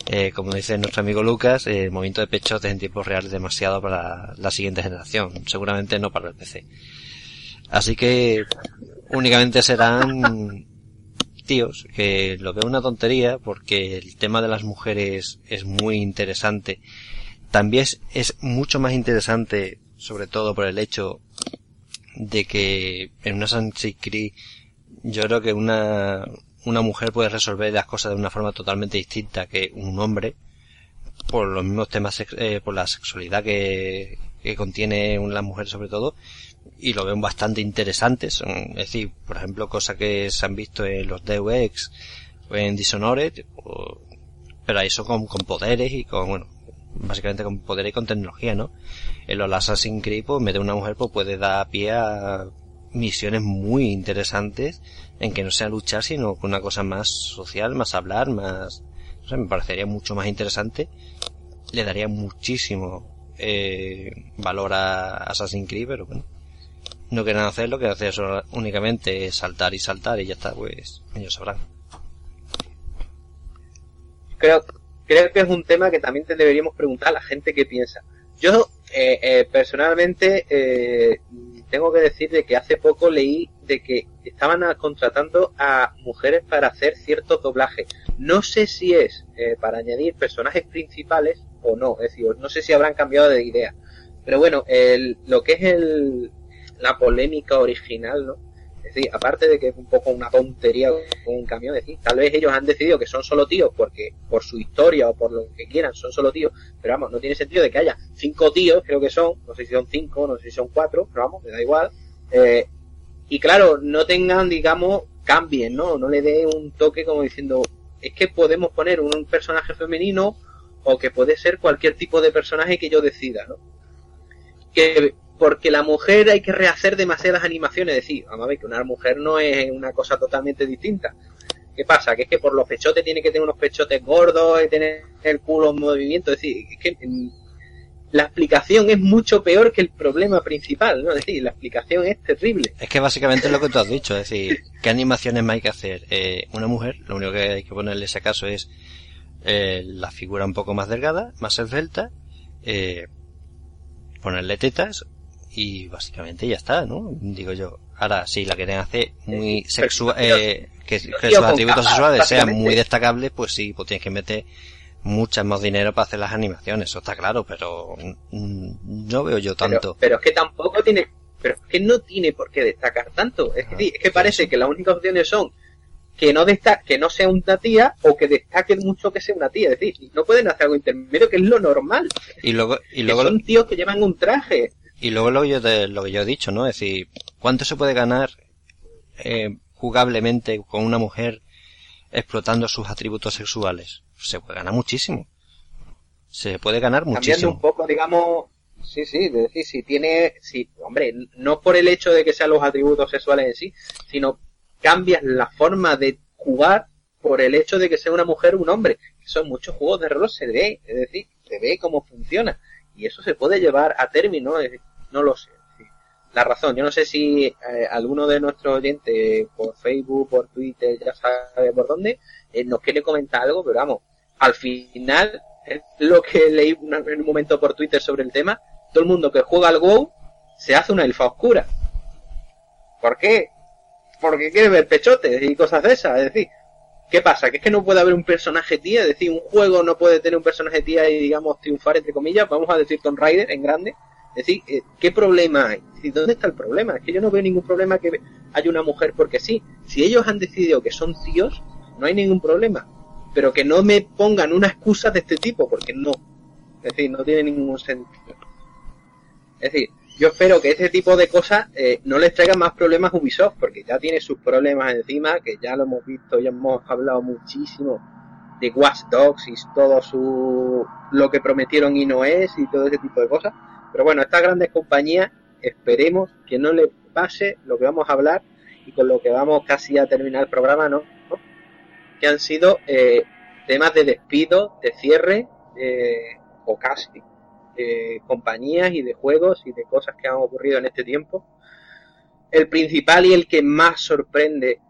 Eh, como dice nuestro amigo Lucas, el movimiento de pechotes en tiempo real es demasiado para la siguiente generación, seguramente no para el PC. Así que únicamente serán tíos, que lo veo una tontería porque el tema de las mujeres es muy interesante. También es, mucho más interesante, sobre todo por el hecho de que en una Assassin's Creed yo creo que una, una mujer puede resolver las cosas de una forma totalmente distinta que un hombre por los mismos temas, eh, por la sexualidad que, que contiene una mujer sobre todo y lo ven bastante interesantes. Es decir, por ejemplo, cosas que se han visto en los Deus Ex o en Dishonored, o- pero ahí son con, con poderes y con, bueno, básicamente con poderes y con tecnología, ¿no? En los Assassin's Creed, pues, meter una mujer, pues, puede dar pie a misiones muy interesantes en que no sea luchar, sino con una cosa más social, más hablar, más, no sé, me parecería mucho más interesante. Le daría muchísimo, eh, valor a Assassin's Creed, pero bueno. No quieren hacerlo, que hacer eso únicamente saltar y saltar y ya está, pues, ellos sabrán. creo, creo que es un tema que también te deberíamos preguntar a la gente qué piensa. Yo, eh, eh, personalmente, eh, tengo que decir de que hace poco leí de que estaban contratando a mujeres para hacer ciertos doblajes. No sé si es eh, para añadir personajes principales o no, es decir, no sé si habrán cambiado de idea. Pero bueno, el, lo que es el, la polémica original, ¿no? Es decir, aparte de que es un poco una tontería con un camión, es decir, tal vez ellos han decidido que son solo tíos porque por su historia o por lo que quieran son solo tíos, pero vamos, no tiene sentido de que haya cinco tíos, creo que son, no sé si son cinco, no sé si son cuatro, pero vamos, me da igual. Eh, y claro, no tengan, digamos, cambien, ¿no? No le dé un toque como diciendo, es que podemos poner un personaje femenino o que puede ser cualquier tipo de personaje que yo decida, ¿no? Que porque la mujer hay que rehacer demasiadas animaciones, es decir, vamos a ver que una mujer no es una cosa totalmente distinta. ¿Qué pasa? Que es que por los pechotes tiene que tener unos pechotes gordos y tener el culo en movimiento, es decir, es que mm, la explicación es mucho peor que el problema principal, ¿no? Es decir, la explicación es terrible. Es que básicamente es lo que tú has dicho, es decir, ¿qué animaciones más hay que hacer? Eh, una mujer, lo único que hay que ponerle ese caso es eh, la figura un poco más delgada, más esbelta, eh, ponerle tetas y básicamente ya está, ¿no? Digo yo. Ahora, si la quieren hacer muy sexual, eh, que, que tío sus atributos sexuales sean muy destacables, pues sí, pues tienes que meter muchas más dinero para hacer las animaciones, eso está claro, pero mm, no veo yo tanto. Pero, pero es que tampoco tiene, pero es que no tiene por qué destacar tanto. Es, decir, es que parece que las únicas opciones son que no desta que no sea una tía o que destaque mucho que sea una tía. Es decir, no pueden hacer algo intermedio que es lo normal. Y luego, y Que luego, son tíos que llevan un traje. Y luego lo que yo, lo que yo he dicho, ¿no? Es decir, ¿cuánto se puede ganar eh, jugablemente con una mujer explotando sus atributos sexuales? Se puede ganar muchísimo. Se puede ganar Cambiando muchísimo. un poco, digamos, sí, sí, es decir, si tiene, si, hombre, no por el hecho de que sean los atributos sexuales en sí, sino cambias la forma de jugar por el hecho de que sea una mujer o un hombre. Son muchos juegos de rol, se ve, es decir, se ve cómo funciona. Y eso se puede llevar a término, no lo sé. la razón, yo no sé si eh, alguno de nuestros oyentes por Facebook, por Twitter, ya sabe por dónde, eh, nos quiere comentar algo, pero vamos, al final lo que leí una- en un momento por Twitter sobre el tema, todo el mundo que juega al WoW se hace una elfa oscura. ¿Por qué? Porque quiere ver pechotes y cosas de esas, es decir, ¿qué pasa? Que es que no puede haber un personaje tía, es decir, un juego no puede tener un personaje tía y digamos triunfar entre comillas, vamos a decir Tomb Raider en grande, es decir, eh, ¿qué problema hay? ¿Dónde está el problema? Es que yo no veo ningún problema que haya una mujer porque sí. Si ellos han decidido que son tíos, no hay ningún problema. Pero que no me pongan una excusa de este tipo, porque no. Es decir, no tiene ningún sentido. Es decir, yo espero que este tipo de cosas eh, no les traigan más problemas a Ubisoft, porque ya tiene sus problemas encima, que ya lo hemos visto, ya hemos hablado muchísimo de Watch Dogs y todo su lo que prometieron y no es y todo ese tipo de cosas. Pero bueno, estas grandes compañías esperemos que no le pase lo que vamos a hablar y con lo que vamos casi a terminar el programa, ¿no? Que han sido eh, temas de despido, de cierre eh, o casi de compañías y de juegos y de cosas que han ocurrido en este tiempo. El principal y el que más sorprende,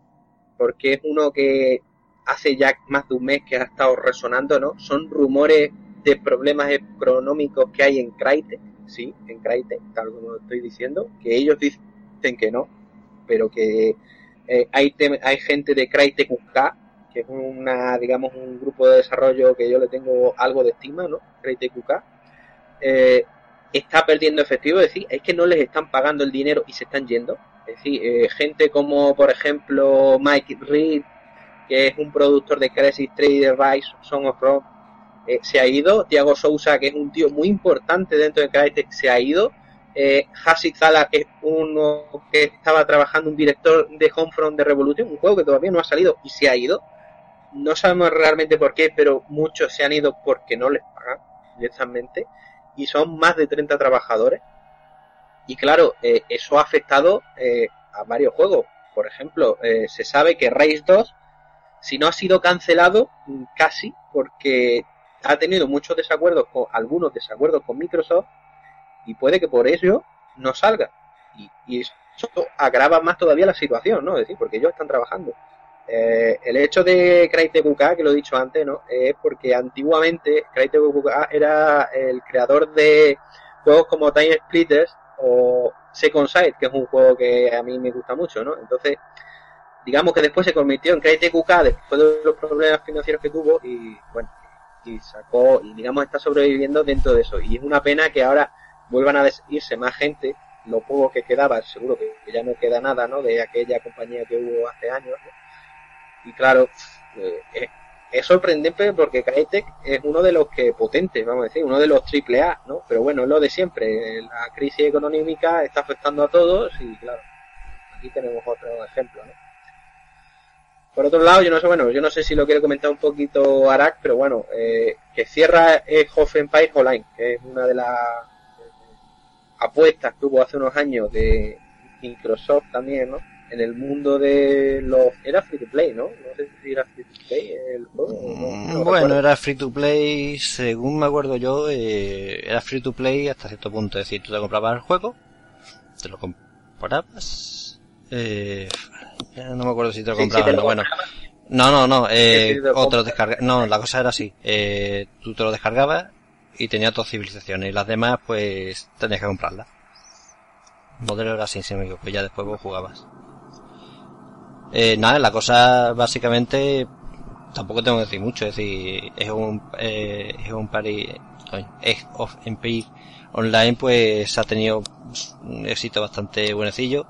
porque es uno que hace ya más de un mes que ha estado resonando, ¿no? Son rumores de problemas económicos que hay en Crytek, sí, en Crytek, tal como estoy diciendo, que ellos dicen que no, pero que eh, hay, hay gente de Crytek UK, que es una, digamos, un grupo de desarrollo que yo le tengo algo de estima, ¿no? Crytek UK, eh, está perdiendo efectivo, es decir, es que no les están pagando el dinero y se están yendo. Es decir, eh, gente como, por ejemplo, Mike Reed, que es un productor de Crisis Trader Rise, Song of Rock, eh, se ha ido. Tiago Sousa, que es un tío muy importante dentro de Crytek, se ha ido. Eh, Zala, que es uno que estaba trabajando, un director de Homefront de Revolution, un juego que todavía no ha salido y se ha ido. No sabemos realmente por qué, pero muchos se han ido porque no les pagan directamente. Y son más de 30 trabajadores. Y claro, eh, eso ha afectado eh, a varios juegos. Por ejemplo, se sabe que Race 2, si no ha sido cancelado, mm, casi, porque ha tenido muchos desacuerdos con algunos desacuerdos con Microsoft y puede que por ello no salga. Y, eso agrava más todavía la situación, ¿no? Es decir, porque ellos están trabajando. Eh, el hecho de Crytek UK, que lo he dicho antes, ¿no? Es porque antiguamente Crytek UK era el creador de juegos como Time Splitters o Second Sight, que es un juego que a mí me gusta mucho, ¿no? Entonces, digamos que después se convirtió en Crytek UK después de los problemas financieros que tuvo y, bueno, y sacó, y digamos está sobreviviendo dentro de eso. Y es una pena que ahora vuelvan a irse más gente, lo poco que quedaba, seguro que, ya no queda nada, ¿no? De aquella compañía que hubo hace años, ¿no? Y claro, eh, es, es sorprendente porque Crytek es uno de los que potentes, vamos a decir, uno de los triple A, ¿no? Pero bueno, es lo de siempre. La crisis económica está afectando a todos y claro, aquí tenemos otro ejemplo, ¿no? Por otro lado, yo no sé, bueno, yo no sé si lo quiere comentar un poquito Arak, pero bueno, eh, que cierra es Hof Empire Online, que es una de las eh, apuestas que hubo hace unos años de Microsoft también, ¿no? en el mundo de los... Era free to play, ¿no? No sé si era free to play el juego. no- no Mm. Bueno, era free to play, según me acuerdo yo, eh, era free to play hasta cierto punto. Es decir, tú te comprabas el juego, te lo comprabas, eh, no me acuerdo si te lo Sí, sí, comprabas, lo no, bueno. No, no, no, eh, Sí, sí, o te lo descarga- no, la cosa era así, eh, tú te lo descargabas y tenía dos civilizaciones y las demás pues tenías que comprarlas. El modelo era así, si me equivoco, ya después vos jugabas. Eh, nada, la cosa básicamente tampoco tengo que decir mucho, es decir, es un, eh, es un party, es of Empire online pues ha tenido un éxito bastante buenecillo.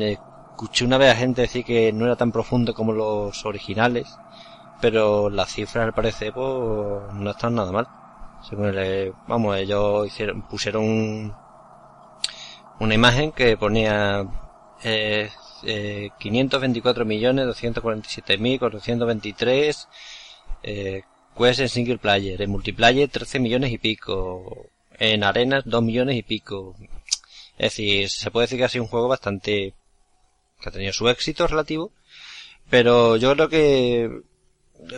Eh, Escuché una vez a gente decir que no era tan profundo como los originales, pero las cifras al parecer pues no están nada mal. Según le- vamos, ellos hicieron, pusieron un- una imagen que ponía eh, eh, 524.247.423 eh, quests en single player, en multiplayer 13 millones y pico, en arenas 2 millones y pico. Es decir, se puede decir que ha sido un juego bastante que ha tenido su éxito relativo, pero yo creo que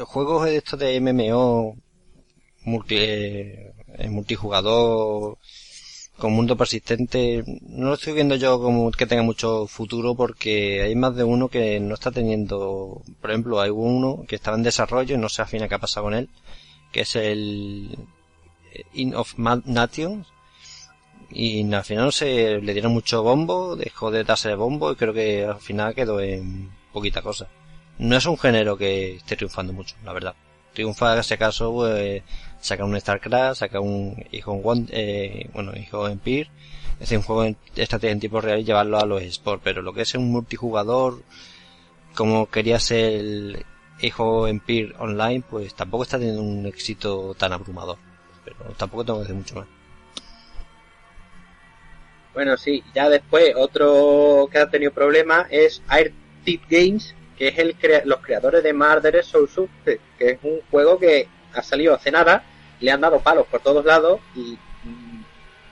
juegos de estos de MMO multi, eh, en multijugador con mundo persistente no lo estoy viendo yo como que tenga mucho futuro porque hay más de uno que no está teniendo por ejemplo hay uno que estaba en desarrollo y no sé al final qué ha pasado con él que es el eh, In of Mad Nations y al final se le dieron mucho bombo dejó de darse de bombo y creo que al final quedó en poquita cosa. No es un género que esté triunfando mucho la verdad. Triunfa si acaso pues saca un StarCraft, saca un hijo en eh, bueno, hijo en Empire, es un juego en estrategia en tiempo real y llevarlo a los esports, pero lo que es un multijugador, como quería ser el hijo Empire online, pues tampoco está teniendo un éxito tan abrumador, pero tampoco tengo que decir mucho más. Bueno, sí, ya después otro que ha tenido problemas es Airtip Games, que es el crea- los creadores de Murder Soul que es un juego que ha salido hace nada, le han dado palos por todos lados y mm,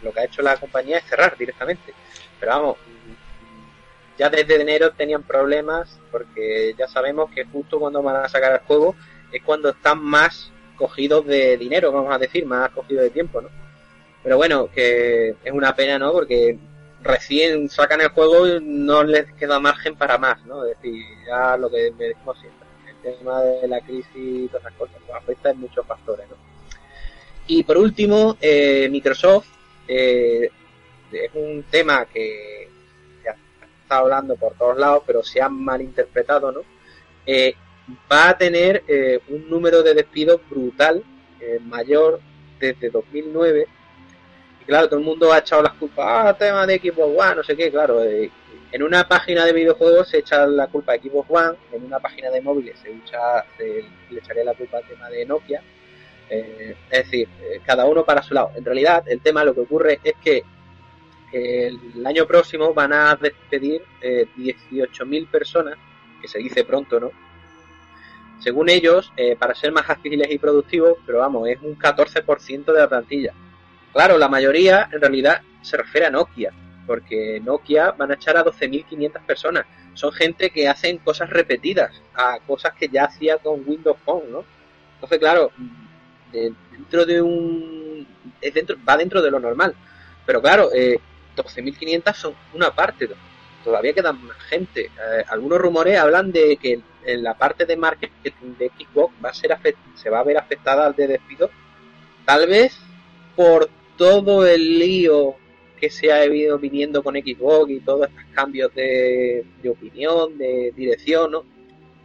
lo que ha hecho la compañía es cerrar directamente. Pero vamos, mm, ya desde enero tenían problemas porque ya sabemos que justo cuando van a sacar el juego es cuando están más cogidos de dinero, vamos a decir, más cogidos de tiempo, ¿no? Pero bueno, que es una pena, ¿no? Porque recién sacan el juego y no les queda margen para más, ¿no? Es decir, ya lo que me decimos siempre, el tema de la crisis y todas esas cosas, pues afecta en muchos factores, ¿no? Y por último, eh, Microsoft eh, es un tema que ya está hablando por todos lados, pero se ha malinterpretado, ¿no? Eh, va a tener eh, un número de despidos brutal, eh, mayor desde 2009 y claro, todo el mundo ha echado las culpas, ah, tema de Xbox One, no sé qué, claro. eh, en una página de videojuegos se echa la culpa a Xbox One, en una página de móviles se, echa, se le echaría la culpa al tema de Nokia. eh, es decir, eh, cada uno para su lado. En realidad, el tema lo que ocurre es que el año próximo van a despedir eh, 18.000 personas, que se dice pronto, ¿no? Según ellos, para ser más ágiles y productivos, pero vamos, es un 14% de la plantilla. Claro, la mayoría en realidad se refiere a Nokia, porque Nokia van a echar a 12.500 personas. Son gente que hacen cosas repetidas, a cosas que ya hacía con Windows Phone, ¿no? Entonces, claro, de- dentro de un... Es dentro, va dentro de lo normal. Pero claro, eh, 12.500 son una parte. Todavía quedan más gente. Eh, algunos rumores hablan de que en la parte de marketing de Xbox va a ser se va a ver afectada de despido. Tal vez por todo el lío que se ha ido viniendo con Xbox y todos estos cambios de, opinión, de dirección, ¿no?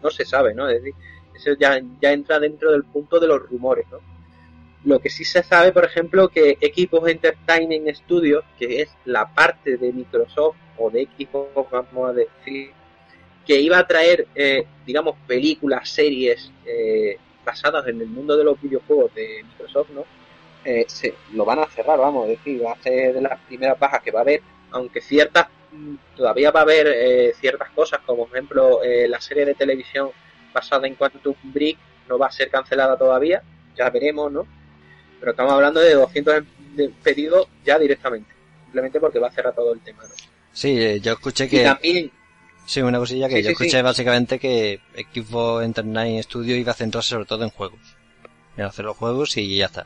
No se sabe, ¿no? Es decir, eso ya, ya entra dentro del punto de los rumores, ¿no? Lo que sí se sabe, por ejemplo, que Equipos Entertainment Studios, que es la parte de Microsoft o de Xbox, vamos a decir, que iba a traer, eh, digamos, películas, series eh, basadas en el mundo de los videojuegos de Microsoft, ¿no? Eh, se, lo van a cerrar, vamos, es decir, va a ser de las primeras bajas que va a haber, aunque ciertas, mm, todavía va a haber eh, ciertas cosas, como por ejemplo eh, la serie de televisión basada en Quantum Break no va a ser cancelada todavía, ya veremos, ¿no? Pero estamos hablando de 200 de pedidos ya directamente, simplemente porque va a cerrar todo el tema, ¿no? Sí, eh, yo escuché Y que... también, Sí, una cosilla que Sí, yo sí, escuché sí. básicamente que Xbox Internet Studio iba a centrarse sobre todo en juegos. En hacer los juegos y ya está.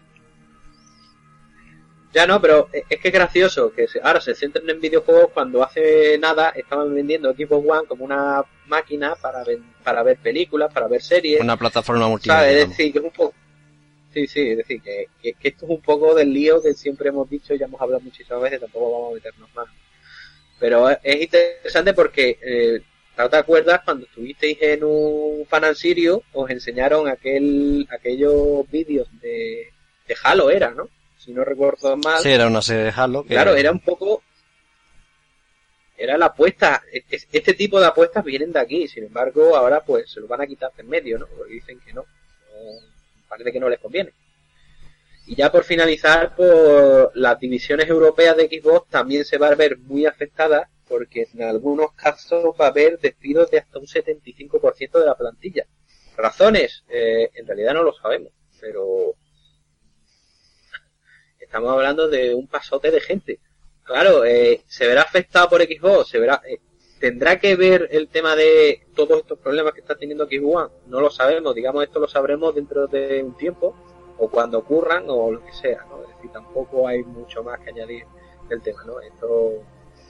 Ya no, pero es que es gracioso que ahora se centren en videojuegos cuando hace nada estaban vendiendo Xbox One como una máquina para, ven- para ver películas, para ver series. Una plataforma multimedia. ¿sabes? Es decir, que es un poco... Sí, sí, es decir, que, que- que esto es un poco del lío que siempre hemos dicho, ya hemos hablado muchísimas veces, tampoco vamos a meternos más. Pero es, es interesante porque, eh, ¿te acuerdas cuando estuvisteis en un Fan Sirio? Os enseñaron aquel aquellos vídeos de, de Halo, era, ¿no? Si no recuerdo mal. Sí, era una serie de Halo. Que Claro, era un poco. Era la apuesta. Este tipo de apuestas vienen de aquí. Sin embargo, ahora pues se lo van a quitar de en medio, ¿no? Porque dicen que no. No, Parece que no les conviene. Y ya por finalizar, por las divisiones europeas de Xbox también se va a ver muy afectadas porque en algunos casos va a haber despidos de hasta un 75% de la plantilla. Razones, eh, en realidad no lo sabemos, pero estamos hablando de un pasote de gente. Claro, eh, se verá afectado por Xbox, se verá, eh, tendrá que ver el tema de todos estos problemas que está teniendo Xbox no lo sabemos, digamos esto lo sabremos dentro de un tiempo, o cuando ocurran, o lo que sea, ¿no? Es decir, tampoco hay mucho más que añadir del tema, ¿no? Esto,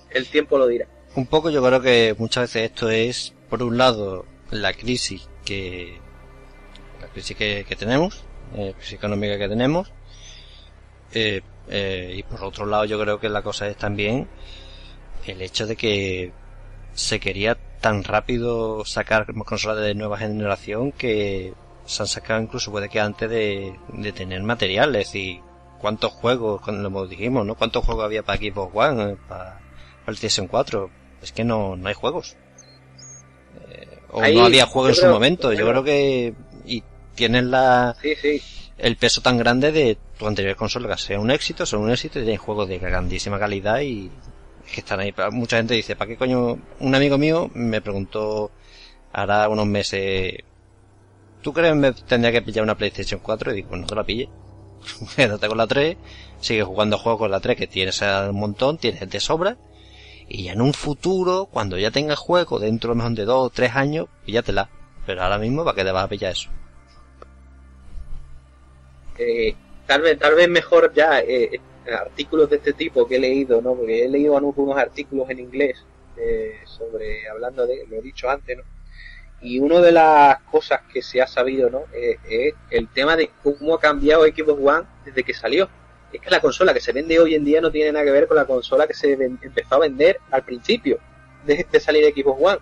el tiempo lo dirá. Un poco yo creo que muchas veces esto es, por un lado, la crisis que, la crisis que, que tenemos, eh, crisis económica que tenemos, eh, eh, y por otro lado yo creo que la cosa es también el hecho de que se quería tan rápido sacar consolas de nueva generación que se han sacado incluso puede que antes de, de tener material, es decir, cuántos juegos, cuando lo dijimos, ¿no? ¿Cuántos juegos había para Xbox One, eh, para, PlayStation 4? Es que no, no hay juegos. Eh, o Ahí, no había juegos en su momento. Yo creo que, y tienen la, Sí, sí, el peso tan grande de tu anterior consola, sea un éxito, son un éxito y tienen juegos de grandísima calidad y que están ahí. Mucha gente dice, ¿para qué coño? Un amigo mío me preguntó hará unos meses, ¿tú crees que me tendría que pillar una PlayStation 4? Y digo, no te la pille. Quédate con la 3, sigue jugando juegos con la 3 que tienes un montón, tienes de sobra. Y ya en un futuro, cuando ya tengas juego dentro lo mejor de 2 o 3 años, píllatela. Pero ahora mismo, ¿para qué te vas a pillar eso? Eh, tal vez tal vez mejor ya eh, artículos de este tipo que he leído no porque he leído algunos artículos en inglés eh, sobre hablando de lo he dicho antes no y una de las cosas que se ha sabido no Eh, es el tema de cómo ha cambiado Xbox One desde que salió. Es que la consola que se vende hoy en día no tiene nada que ver con la consola que se empezó a vender al principio de, de salir Xbox One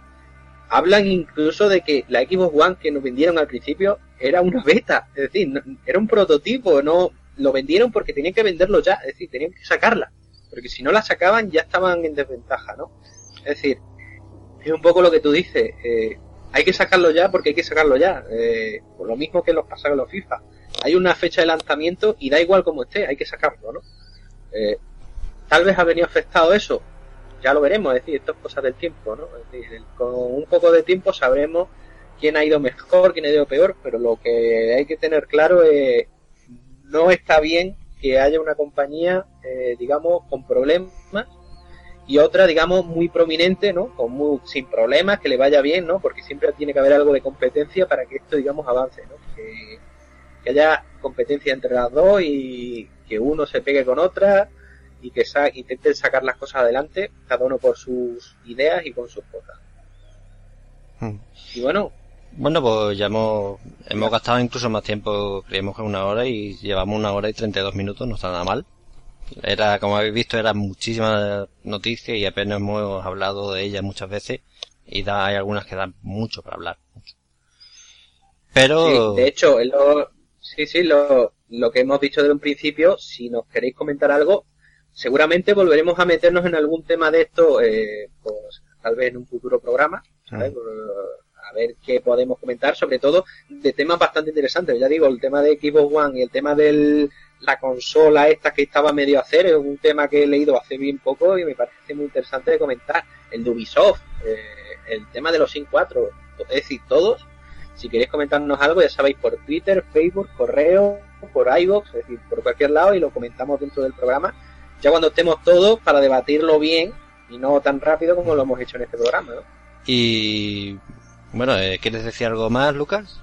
hablan incluso de que la Xbox One que nos vendieron al principio era una beta, es decir, era un prototipo, no lo vendieron porque tenían que venderlo ya, es decir, tenían que sacarla, porque si no la sacaban ya estaban en desventaja, ¿no? Es decir, es un poco lo que tú dices, eh, hay que sacarlo ya porque hay que sacarlo ya, eh, por lo mismo que los pasaron los FIFA, hay una fecha de lanzamiento y da igual como esté, hay que sacarlo, ¿no? Eh, tal vez ha venido afectado eso, ya lo veremos, es decir, esto es cosa del tiempo, ¿no? Es decir, con un poco de tiempo sabremos quién ha ido mejor, quién ha ido peor, pero lo que hay que tener claro es no está bien que haya una compañía, eh, digamos, con problemas y otra, digamos, muy prominente, ¿no? Con muy, sin problemas, que le vaya bien, ¿no? Porque siempre tiene que haber algo de competencia para que esto, digamos, avance, ¿no? Que haya competencia entre las dos y que uno se pegue con otra y que sa intenten sacar las cosas adelante, cada uno por sus ideas y con sus cosas. Hmm. Y bueno, Bueno, pues ya hemos, hemos gastado incluso más tiempo, creemos que una hora y llevamos una hora y 32 minutos, no está nada mal. Era, como habéis visto, eran muchísimas noticias y apenas hemos hablado de ellas muchas veces y da, hay algunas que dan mucho para hablar. mucho. Pero, Sí, de hecho, lo, sí, sí, lo, lo que hemos dicho desde un principio, si nos queréis comentar algo, seguramente volveremos a meternos en algún tema de esto, eh, pues, tal vez en un futuro programa, ¿sabes? Por, a ver qué podemos comentar, sobre todo de temas bastante interesantes. Ya digo, el tema de Xbox One y el tema de la consola esta que estaba medio a hacer es un tema que he leído hace bien poco y me parece muy interesante de comentar. El de Ubisoft, eh, el tema de los Sin 4, es decir, todos si queréis comentarnos algo, ya sabéis, por Twitter, Facebook, correo, por iVoox, es decir, por cualquier lado y lo comentamos dentro del programa. Ya cuando estemos todos para debatirlo bien y no tan rápido como lo hemos hecho en este programa, ¿no? Y bueno, eh, ¿quieres decir algo más, Lucas?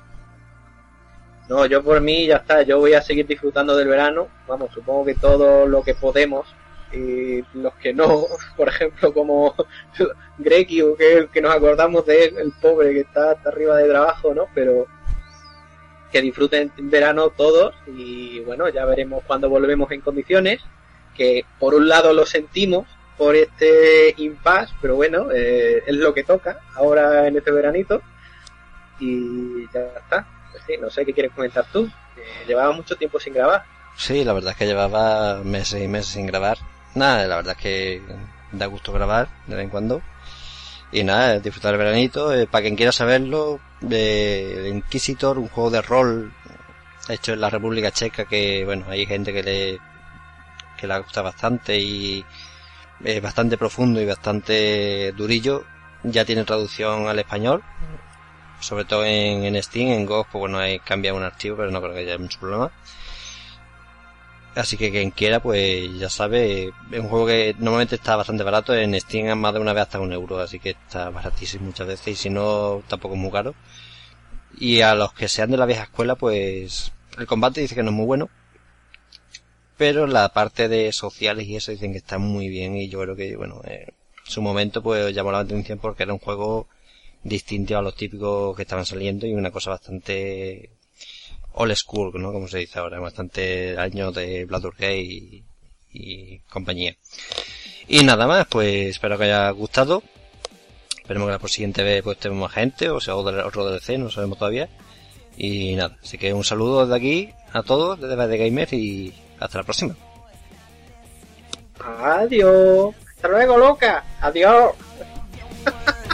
No, yo por mí ya está, yo voy a seguir disfrutando del verano, vamos, supongo que todo lo que podemos y los que no, por ejemplo como Greki o que, que nos acordamos de él, el pobre que está hasta arriba de trabajo, ¿no? Pero que disfruten en verano todos y bueno, ya veremos cuando volvemos en condiciones, que por un lado lo sentimos por este impasse, pero bueno, eh, es lo que toca ahora en este veranito y ya está. Pues sí, no sé qué quieres comentar tú. llevaba mucho tiempo sin grabar. Sí, la verdad es que llevaba meses y meses sin grabar. Nada, la verdad es que da gusto grabar de vez en cuando. Y nada, disfrutar el veranito. Eh, para quien quiera saberlo, de Inquisitor, un juego de rol hecho en la República Checa que, bueno, hay gente que le, que le gusta bastante y es bastante profundo y bastante durillo. Ya tiene traducción al español, sobre todo en, Steam, en Go, pues bueno, hay cambia un archivo, pero no creo que haya mucho problema. Así que quien quiera, pues ya sabe, es un juego que normalmente está bastante barato, en Steam más de una vez hasta un euro, así que está baratísimo muchas veces y si no, tampoco es muy caro. Y a los que sean de la vieja escuela, pues el combate dice que no es muy bueno, pero la parte de sociales y eso dicen que está muy bien y yo creo que, bueno, en su momento pues llamó la atención porque era un juego distinto a los típicos que estaban saliendo y una cosa bastante old school, ¿no? Como se dice ahora, bastante años de Gate y, y compañía. Y nada más, pues espero que haya gustado. Esperemos que la siguiente vez pues tenemos más gente o sea otro DLC, no sabemos todavía. Y nada, así que un saludo desde aquí a todos, desde BD Gamer y hasta la próxima. Adiós. Hasta luego, loca. Adiós.